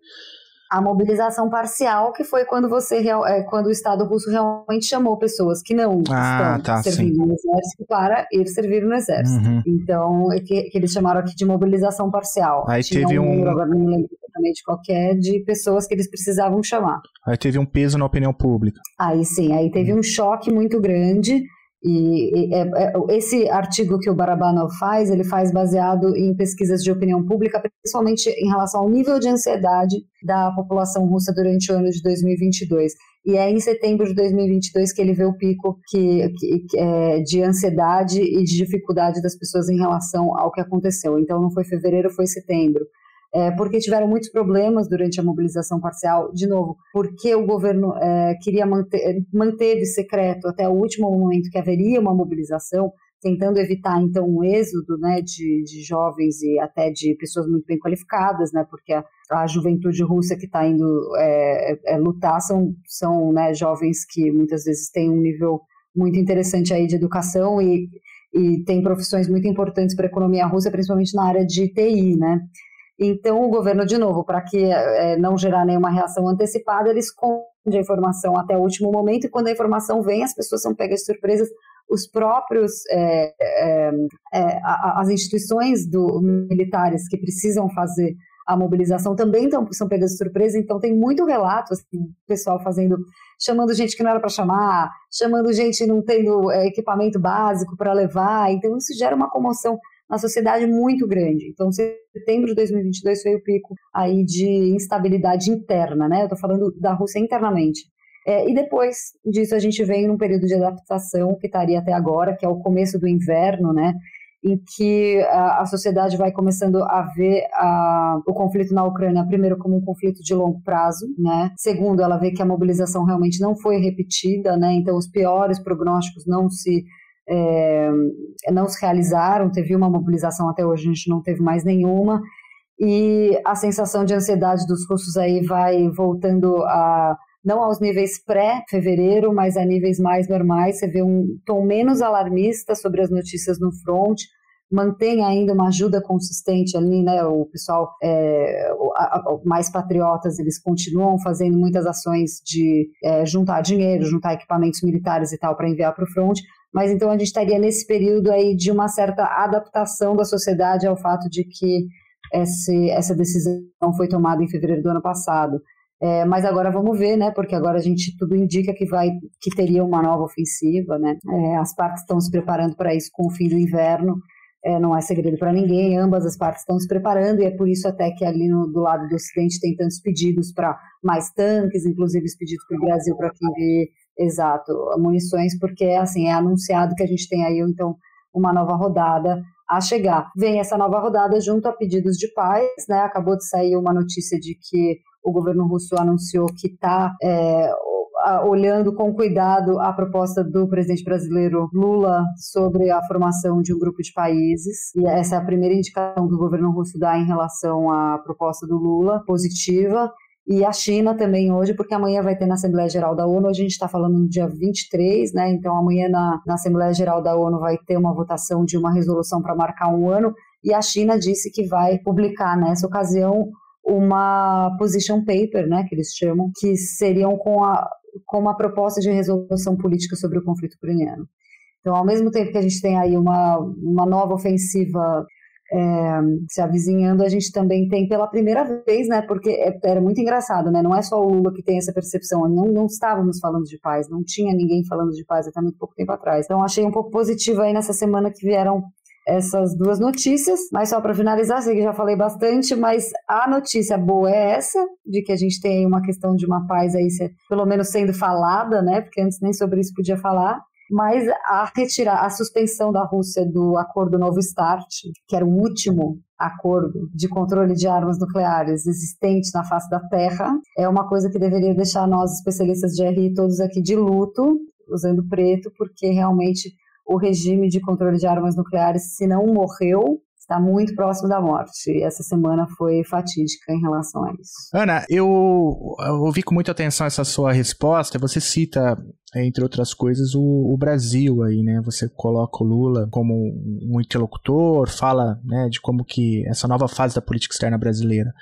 A mobilização parcial, que foi quando você é, quando o Estado russo realmente chamou pessoas que não ah, estão tá, servindo sim. no exército para ir servir no exército. Uhum. Então, é que, que, eles chamaram aqui de mobilização parcial. Aí Tinha teve um, um... agora não lembro exatamente qualquer, de pessoas que eles precisavam chamar. Aí teve um peso na opinião pública. Aí sim, aí teve um choque muito grande E, e é, é, esse artigo que o Barabanov faz, ele faz baseado em pesquisas de opinião pública, principalmente em relação ao nível de ansiedade da população russa durante o ano de 2022. E é em setembro de 2022 que ele vê o pico que, que é, de ansiedade e de dificuldade das pessoas em relação ao que aconteceu. Então não foi fevereiro, foi setembro é, porque tiveram muitos problemas durante a mobilização parcial, de novo, porque o governo é, queria manter, manteve secreto até o último momento que haveria uma mobilização, tentando evitar então um êxodo né, de, de jovens e até de pessoas muito bem qualificadas, né, porque a, a juventude russa que está indo é, é, lutar são, são né, jovens que muitas vezes têm um nível muito interessante aí de educação e, e tem profissões muito importantes para a economia russa, principalmente na área de TI, né? Então, o governo, de novo, para que é, não gerar nenhuma reação antecipada, ele esconde a informação até o último momento, e quando a informação vem, as pessoas são pegas de surpresas. Os próprios, é, é, as instituições do, militares que precisam fazer a mobilização também tão, são pegas de surpresa, então tem muito relato, assim, pessoal fazendo, chamando gente que não era para chamar, chamando gente não tendo equipamento básico para levar, então isso gera uma comoção na sociedade muito grande. Então, setembro de 2022 foi o pico aí de instabilidade interna, né? Eu estou falando da Rússia internamente. É, e depois disso a gente vem num período de adaptação que estaria até agora, que é o começo do inverno, né? Em que a, a sociedade vai começando a ver a, o conflito na Ucrânia, primeiro, como um conflito de longo prazo, né? Segundo, ela vê que a mobilização realmente não foi repetida, né? Então, os piores prognósticos não se é, não se realizaram, teve uma mobilização até hoje, a gente não teve mais nenhuma, e a sensação de ansiedade dos russos aí vai voltando a não aos níveis pré-fevereiro, mas a níveis mais normais. Você vê um tom menos alarmista sobre as notícias no front, mantém ainda uma ajuda consistente ali, né? O pessoal é, mais patriotas eles continuam fazendo muitas ações de é, juntar dinheiro, juntar equipamentos militares e tal para enviar para o front, mas então a gente estaria nesse período aí de uma certa adaptação da sociedade ao fato de que esse, essa decisão foi tomada em fevereiro do ano passado. É, mas agora vamos ver, né? Porque agora a gente tudo indica que vai que teria uma nova ofensiva, né? É, as partes estão se preparando para isso com o fim do inverno. É, não é segredo para ninguém, ambas as partes estão se preparando e é por isso até que ali no, do lado do Ocidente tem tantos pedidos para mais tanques, inclusive os pedidos para o Brasil para que Exato, munições, porque assim, é anunciado que a gente tem aí então uma nova rodada a chegar. Vem essa nova rodada junto a pedidos de paz, né? Acabou de sair uma notícia de que o governo russo anunciou que está é, olhando com cuidado a proposta do presidente brasileiro Lula sobre a formação de um grupo de países. E essa é a primeira indicação que o governo russo dá em relação à proposta do Lula, positiva e a China também hoje, porque amanhã vai ter na Assembleia Geral da ONU, a gente está falando no dia 23, né? Então amanhã na, na Assembleia Geral da ONU vai ter uma votação de uma resolução para marcar um ano, e a China disse que vai publicar nessa ocasião uma position paper, né, que eles chamam, que seriam com, a, com uma proposta de resolução política sobre o conflito ucraniano. Então, ao mesmo tempo que a gente tem aí uma, uma nova ofensiva é, se avizinhando, a gente também tem pela primeira vez, né? Porque é, era muito engraçado, né? Não é só o Lula que tem essa percepção. Não, não estávamos falando de paz, não tinha ninguém falando de paz até muito pouco tempo atrás. Então achei um pouco positivo aí nessa semana que vieram essas duas notícias, mas só para finalizar, sei que já falei bastante, mas a notícia boa é essa, de que a gente tem uma questão de uma paz aí, pelo menos sendo falada, né? Porque antes nem sobre isso podia falar mas a retirar a suspensão da Rússia do acordo Novo START, que era o último acordo de controle de armas nucleares existente na face da Terra, é uma coisa que deveria deixar nós especialistas de RI todos aqui de luto, usando preto, porque realmente o regime de controle de armas nucleares, se não morreu, está muito próximo da morte. E essa semana foi fatídica em relação a isso. Ana, eu, ouvi com muita atenção essa sua resposta. Você cita, entre outras coisas, o, o Brasil aí, né? Você coloca o Lula como um interlocutor, fala né, de como que essa nova fase da política externa brasileira,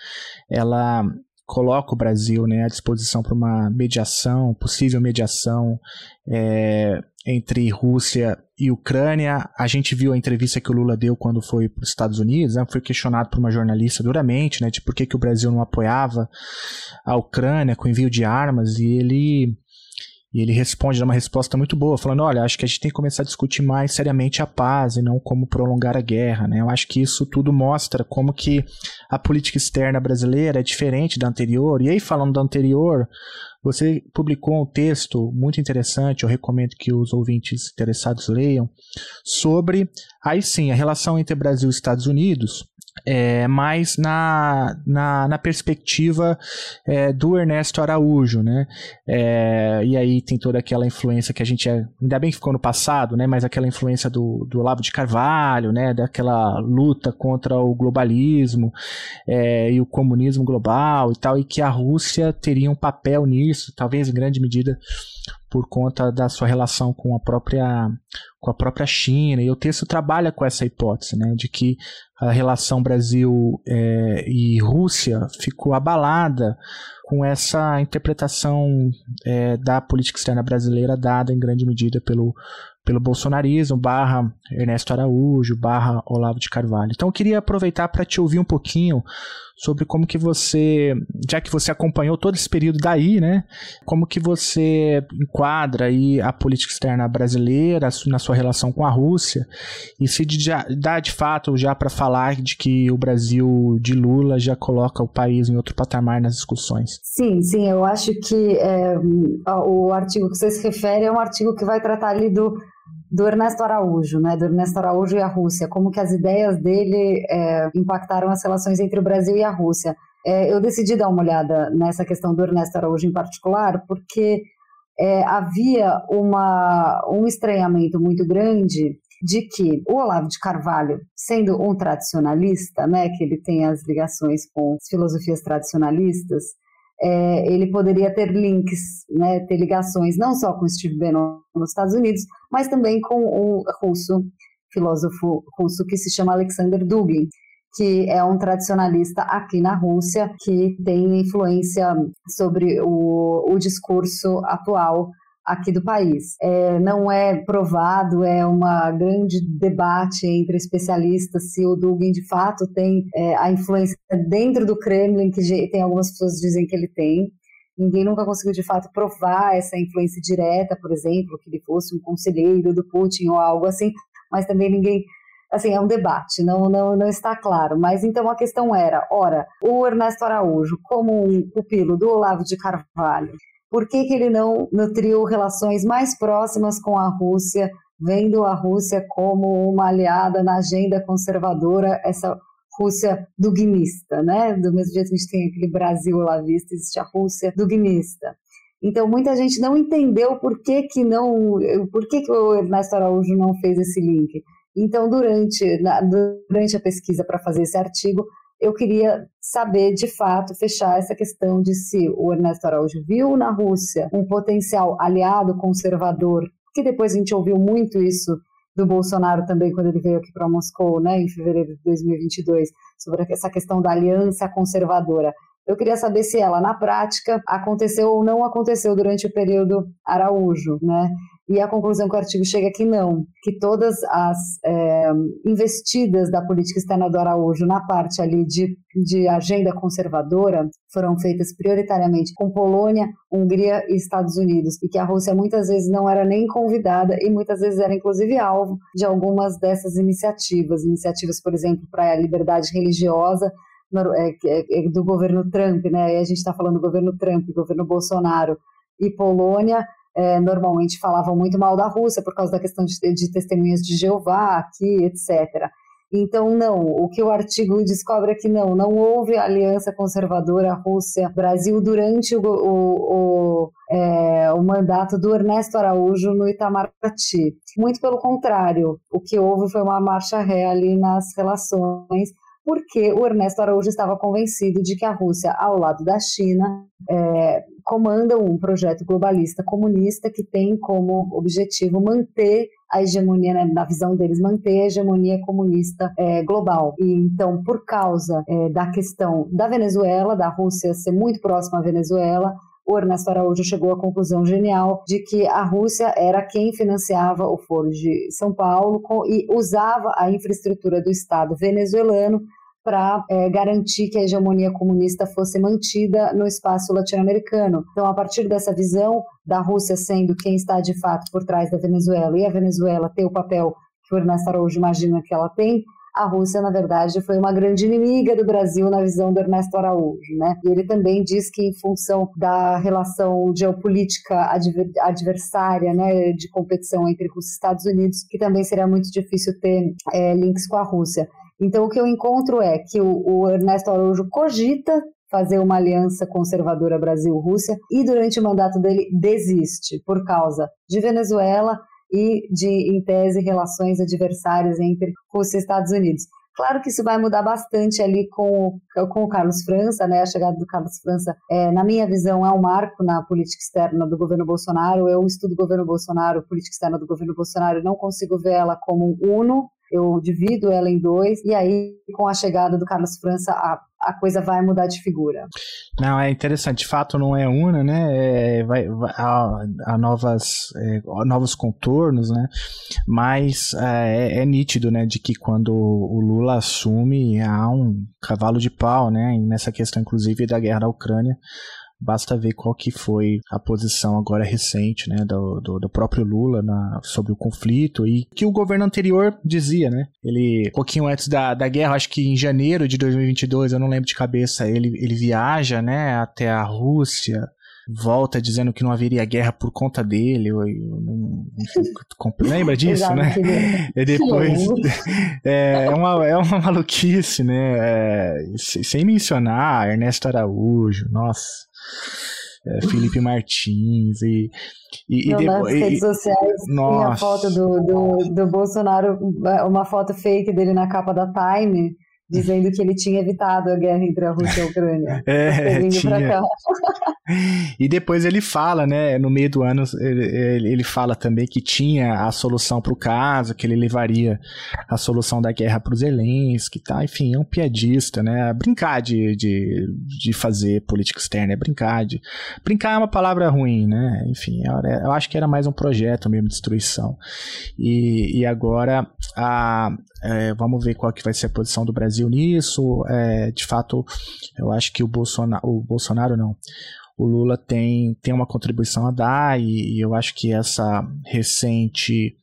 ela coloca o Brasil né, à disposição para uma mediação, possível mediação é, entre Rússia e Ucrânia. A gente viu a entrevista que o Lula deu quando foi para os Estados Unidos, né, foi questionado por uma jornalista duramente, né, de por que, que o Brasil não apoiava a Ucrânia com envio de armas, e ele E ele responde uma resposta muito boa, falando: olha, acho que a gente tem que começar a discutir mais seriamente a paz e não como prolongar a guerra. Né? Eu acho que isso tudo mostra como que a política externa brasileira é diferente da anterior. E aí, falando da anterior, você publicou um texto muito interessante, eu recomendo que os ouvintes interessados leiam, sobre, aí sim, a relação entre Brasil e Estados Unidos, é, mais na, na, na perspectiva é, do Ernesto Araújo, né? É, e aí tem toda aquela influência que a gente é, ainda bem que ficou no passado, né? Mas aquela influência do, do Olavo de Carvalho, né? Daquela luta contra o globalismo é, e o comunismo global e tal, e que a Rússia teria um papel nisso, talvez em grande medida por conta da sua relação com a própria com a própria China e o texto trabalha com essa hipótese né de que a relação Brasil é, e Rússia ficou abalada com essa interpretação é, da política externa brasileira dada em grande medida pelo pelo bolsonarismo, barra Ernesto Araújo, barra Olavo de Carvalho. Então eu queria aproveitar para te ouvir um pouquinho sobre como que você, já que você acompanhou todo esse período daí, né, como que você enquadra aí a política externa brasileira na sua relação com a Rússia e se dá de fato já para falar de que o Brasil de Lula já coloca o país em outro patamar nas discussões. Sim, sim, eu acho que é, o artigo que você se refere é um artigo que vai tratar ali do do Ernesto Araújo, né, do Ernesto Araújo e a Rússia, como que as ideias dele é, impactaram as relações entre o Brasil e a Rússia. É, eu decidi dar uma olhada nessa questão do Ernesto Araújo em particular, porque é, havia uma, um estranhamento muito grande de que o Olavo de Carvalho, sendo um tradicionalista, né, que ele tem as ligações com as filosofias tradicionalistas, é, ele poderia ter links, né, ter ligações não só com Steve Bannon nos Estados Unidos, mas também com um russo, filósofo russo que se chama Alexander Dugin, que é um tradicionalista aqui na Rússia, que tem influência sobre o, o discurso atual aqui do país. É, não é provado, é uma grande debate entre especialistas se o Dugin de fato tem é, a influência dentro do Kremlin, que tem algumas pessoas dizem que ele tem. Ninguém nunca conseguiu de fato provar essa influência direta, por exemplo, que ele fosse um conselheiro do Putin ou algo assim, mas também ninguém assim, é um debate, não, não, não está claro. Mas então a questão era, ora, o Ernesto Araújo, como um pupilo do Olavo de Carvalho, por que, que ele não nutriu relações mais próximas com a Rússia, vendo a Rússia como uma aliada na agenda conservadora, essa Rússia dugnista, né? Do mesmo jeito que a gente tem aquele Brasil lá visto, existe a Rússia dugnista. Então, muita gente não entendeu por que, que não, por que, que o Ernesto Araújo não fez esse link. Então, durante, na, durante a pesquisa para fazer esse artigo, eu queria saber, de fato, fechar essa questão de se o Ernesto Araújo viu na Rússia um potencial aliado conservador, que depois a gente ouviu muito isso do Bolsonaro também quando ele veio aqui para Moscou, né, em fevereiro de 2022, sobre essa questão da aliança conservadora. Eu queria saber se ela, na prática, aconteceu ou não aconteceu durante o período Araújo, né? E a conclusão que o artigo chega é que não, que todas as é, investidas da política externa do Araújo na parte ali de, de agenda conservadora foram feitas prioritariamente com Polônia, Hungria e Estados Unidos, e que a Rússia muitas vezes não era nem convidada e muitas vezes era inclusive alvo de algumas dessas iniciativas, iniciativas, por exemplo, para a liberdade religiosa, é, é, do governo Trump, né? E a gente está falando do governo Trump, governo Bolsonaro e Polônia, é, normalmente falavam muito mal da Rússia por causa da questão de, de testemunhas de Jeová aqui, etc. Então, não, o que o artigo descobre é que não, não houve aliança conservadora Rússia-Brasil durante o, o, o, é, o, mandato do Ernesto Araújo no Itamaraty. Muito pelo contrário, o que houve foi uma marcha ré ali nas relações, porque o Ernesto Araújo estava convencido de que a Rússia, ao lado da China, é, comanda um projeto globalista comunista que tem como objetivo manter a hegemonia, né, na visão deles, manter a hegemonia comunista é, global. E então, por causa é, da questão da Venezuela, da Rússia ser muito próxima à Venezuela, o Ernesto Araújo chegou à conclusão genial de que a Rússia era quem financiava o Foro de São Paulo e usava a infraestrutura do Estado venezuelano para é, garantir que a hegemonia comunista fosse mantida no espaço latino-americano. Então, a partir dessa visão da Rússia sendo quem está de fato por trás da Venezuela e a Venezuela ter o papel que o Ernesto Araújo imagina que ela tem, a Rússia, na verdade, foi uma grande inimiga do Brasil na visão do Ernesto Araújo. Né? E ele também diz que, em função da relação geopolítica adver adversária, né, de competição entre e Estados Unidos, que também seria muito difícil ter é, links com a Rússia. Então, o que eu encontro é que o, o Ernesto Araújo cogita fazer uma aliança conservadora Brasil-Rússia e durante o mandato dele desiste por causa de Venezuela e de, em tese, relações adversárias entre Rússia e Estados Unidos. Claro que isso vai mudar bastante ali com, com o Carlos França, né? A chegada do Carlos França, é, na minha visão, é um marco na política externa do governo Bolsonaro. Eu estudo o governo Bolsonaro, política externa do governo Bolsonaro, não consigo ver ela como um uno, eu divido ela em dois, e aí, com a chegada do Carlos França, a, a coisa vai mudar de figura. Não, é interessante. De fato, não é una, né? É, vai, vai há, há novas, é, novos contornos, né? Mas é, é, nítido, né? De que quando o Lula assume, há um cavalo de pau, né? nessa questão, inclusive, da guerra da Ucrânia. Basta ver qual que foi a posição agora recente, né, do, do, do, próprio Lula na, sobre o conflito e que o governo anterior dizia, né? Ele, um pouquinho antes da, da guerra, acho que em janeiro de 2022, eu não lembro de cabeça, ele, ele viaja, né, até a Rússia, volta dizendo que não haveria guerra por conta dele. Eu, eu não, lembra disso, né? E depois é, é, uma, é uma maluquice, né? É, sem mencionar Ernesto Araújo, nossa é, Felipe Martins e. e, e depois, nas redes sociais nossa. a foto do, do, do Bolsonaro, uma foto fake dele na capa da Time dizendo que ele tinha evitado a guerra entre a Rússia e a Ucrânia. É, tinha. E depois ele fala, né, no meio do ano, ele, ele fala também que tinha a solução para o caso, que ele levaria a solução da guerra para os Zelensky, tá? Enfim, é um piadista, né? Brincar de, de, de fazer política externa é brincar de... Brincar é uma palavra ruim, né? Enfim, eu acho que era mais um projeto mesmo de destruição. E, e agora, a, é, vamos ver qual que vai ser a posição do Brasil nisso. É, de fato, eu acho que o Bolsonaro, o Bolsonaro não, o Lula tem, tem uma contribuição a dar e, e eu acho que essa recente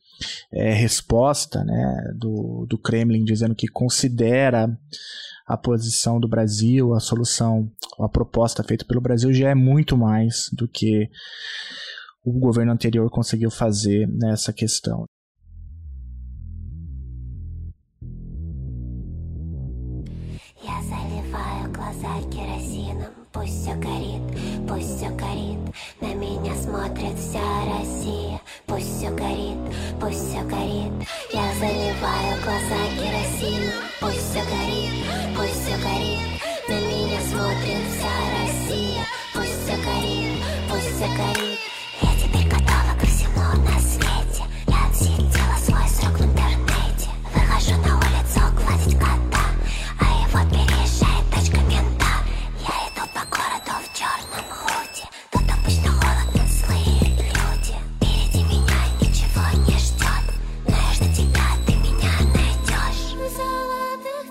é, resposta né, do, do Kremlin dizendo que considera a posição do Brasil, a solução, a proposta feita pelo Brasil já é muito mais do que o governo anterior conseguiu fazer nessa questão. Пусть все горит, пусть все горит. На меня смотрит вся Россия. Пусть все горит, пусть все горит. Я заливаю глаза керосином. Пусть все горит, пусть все горит. На меня смотрит вся Россия. Пусть все горит, пусть все горит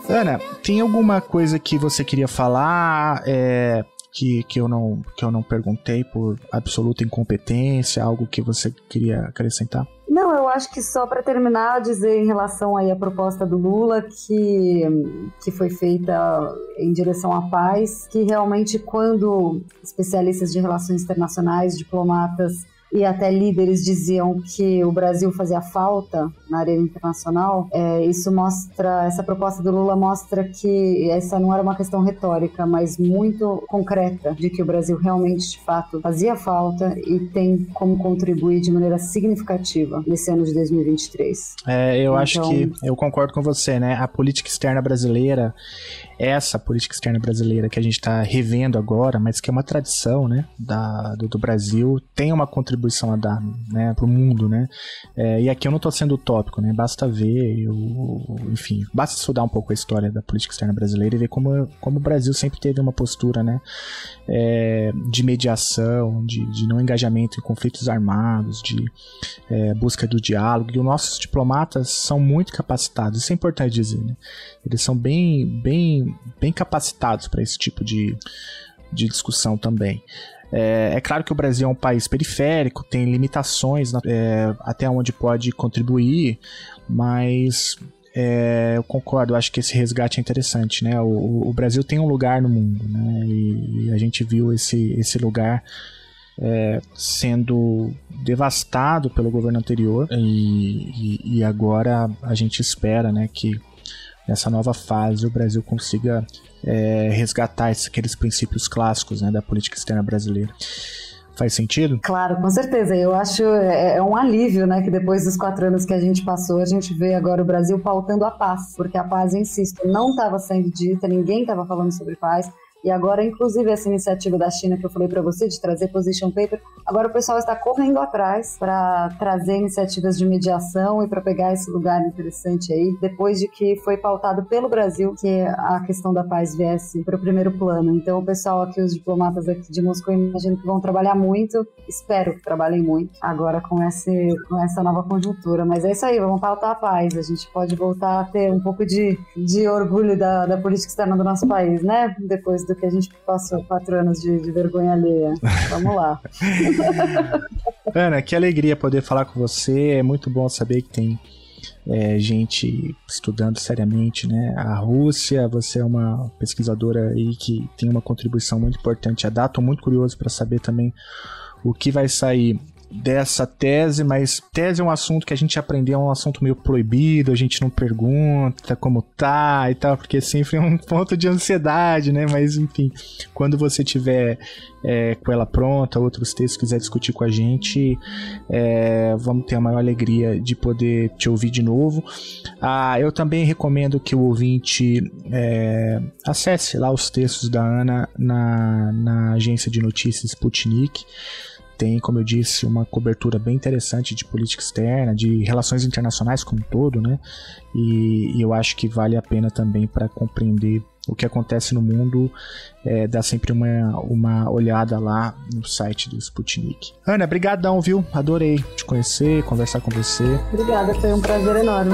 Ana, tem alguma coisa que você queria falar? É, que, que, eu não, que eu não perguntei por absoluta incompetência? Algo que você queria acrescentar? Não, eu acho que só para terminar, dizer em relação aí à proposta do Lula que, que foi feita em direção à paz, que realmente quando especialistas de relações internacionais, diplomatas e até líderes diziam que o Brasil fazia falta na arena internacional, é, isso mostra, essa proposta do Lula mostra que essa não era uma questão retórica, mas muito concreta, de que o Brasil realmente, de fato, fazia falta e tem como contribuir de maneira significativa nesse ano de 2023. É, eu então... acho que eu concordo com você, né? A política externa brasileira, essa política externa brasileira que a gente está revendo agora, mas que é uma tradição, né, da, do, do Brasil, tem uma contribuição contribuição a dar né, para o mundo, né? É, e aqui eu não estou sendo utópico, né? Basta ver, eu, enfim, basta estudar um pouco a história da política externa brasileira e ver como, como o Brasil sempre teve uma postura, né? É, de mediação, de, de não engajamento em conflitos armados, de é, busca do diálogo. E os nossos diplomatas são muito capacitados, isso é importante dizer, né? Eles são bem, bem, bem capacitados para esse tipo de, de discussão também. É, é, claro que o Brasil é um país periférico, tem limitações é, até onde pode contribuir, mas é, eu concordo, acho que esse resgate é interessante, né? O, o Brasil tem um lugar no mundo, né? E, e a gente viu esse, esse lugar é, sendo devastado pelo governo anterior e, e, e, agora a gente espera, né, que nessa nova fase o Brasil consiga é, resgatar esses, aqueles princípios clássicos né, da política externa brasileira. Faz sentido? Claro, com certeza. Eu acho é, é, um alívio, né, que depois dos quatro anos que a gente passou, a gente vê agora o Brasil pautando a paz, porque a paz, insisto, não estava sendo dita, ninguém estava falando sobre paz. E agora, inclusive, essa iniciativa da China que eu falei para você de trazer position paper, agora o pessoal está correndo atrás para trazer iniciativas de mediação e para pegar esse lugar interessante aí, depois de que foi pautado pelo Brasil que a questão da paz viesse para o primeiro plano. Então, o pessoal aqui, os diplomatas aqui de Moscou, imagino que vão trabalhar muito, espero que trabalhem muito agora com, esse, com essa nova conjuntura. Mas é isso aí, vamos pautar a paz. A gente pode voltar a ter um pouco de, de orgulho da, da política externa do nosso país, né? Depois do que a gente passou quatro anos de, de vergonha alheia. Vamos lá. Ana, que alegria poder falar com você. É muito bom saber que tem é, gente estudando seriamente, né? A Rússia, você é uma pesquisadora aí que tem uma contribuição muito importante a dar. Tô muito curioso para saber também o que vai sair dessa tese, mas tese é um assunto que a gente aprendeu, é um assunto meio proibido, a gente não pergunta como tá e tal, porque sempre é um ponto de ansiedade, né? Mas enfim, quando você tiver é, com ela pronta, outros textos, quiser discutir com a gente, é, vamos ter a maior alegria de poder te ouvir de novo. Ah, eu também recomendo que o ouvinte é, acesse lá os textos da Ana na, na agência de notícias Sputnik tem, como eu disse, uma cobertura bem interessante de política externa, de relações internacionais como um todo, né? E, e eu acho que vale a pena também para compreender o que acontece no mundo, é, dá sempre uma, uma olhada lá no site do Sputnik. Ana, brigadão, viu? Adorei te conhecer, conversar com você. Obrigada, foi um prazer enorme.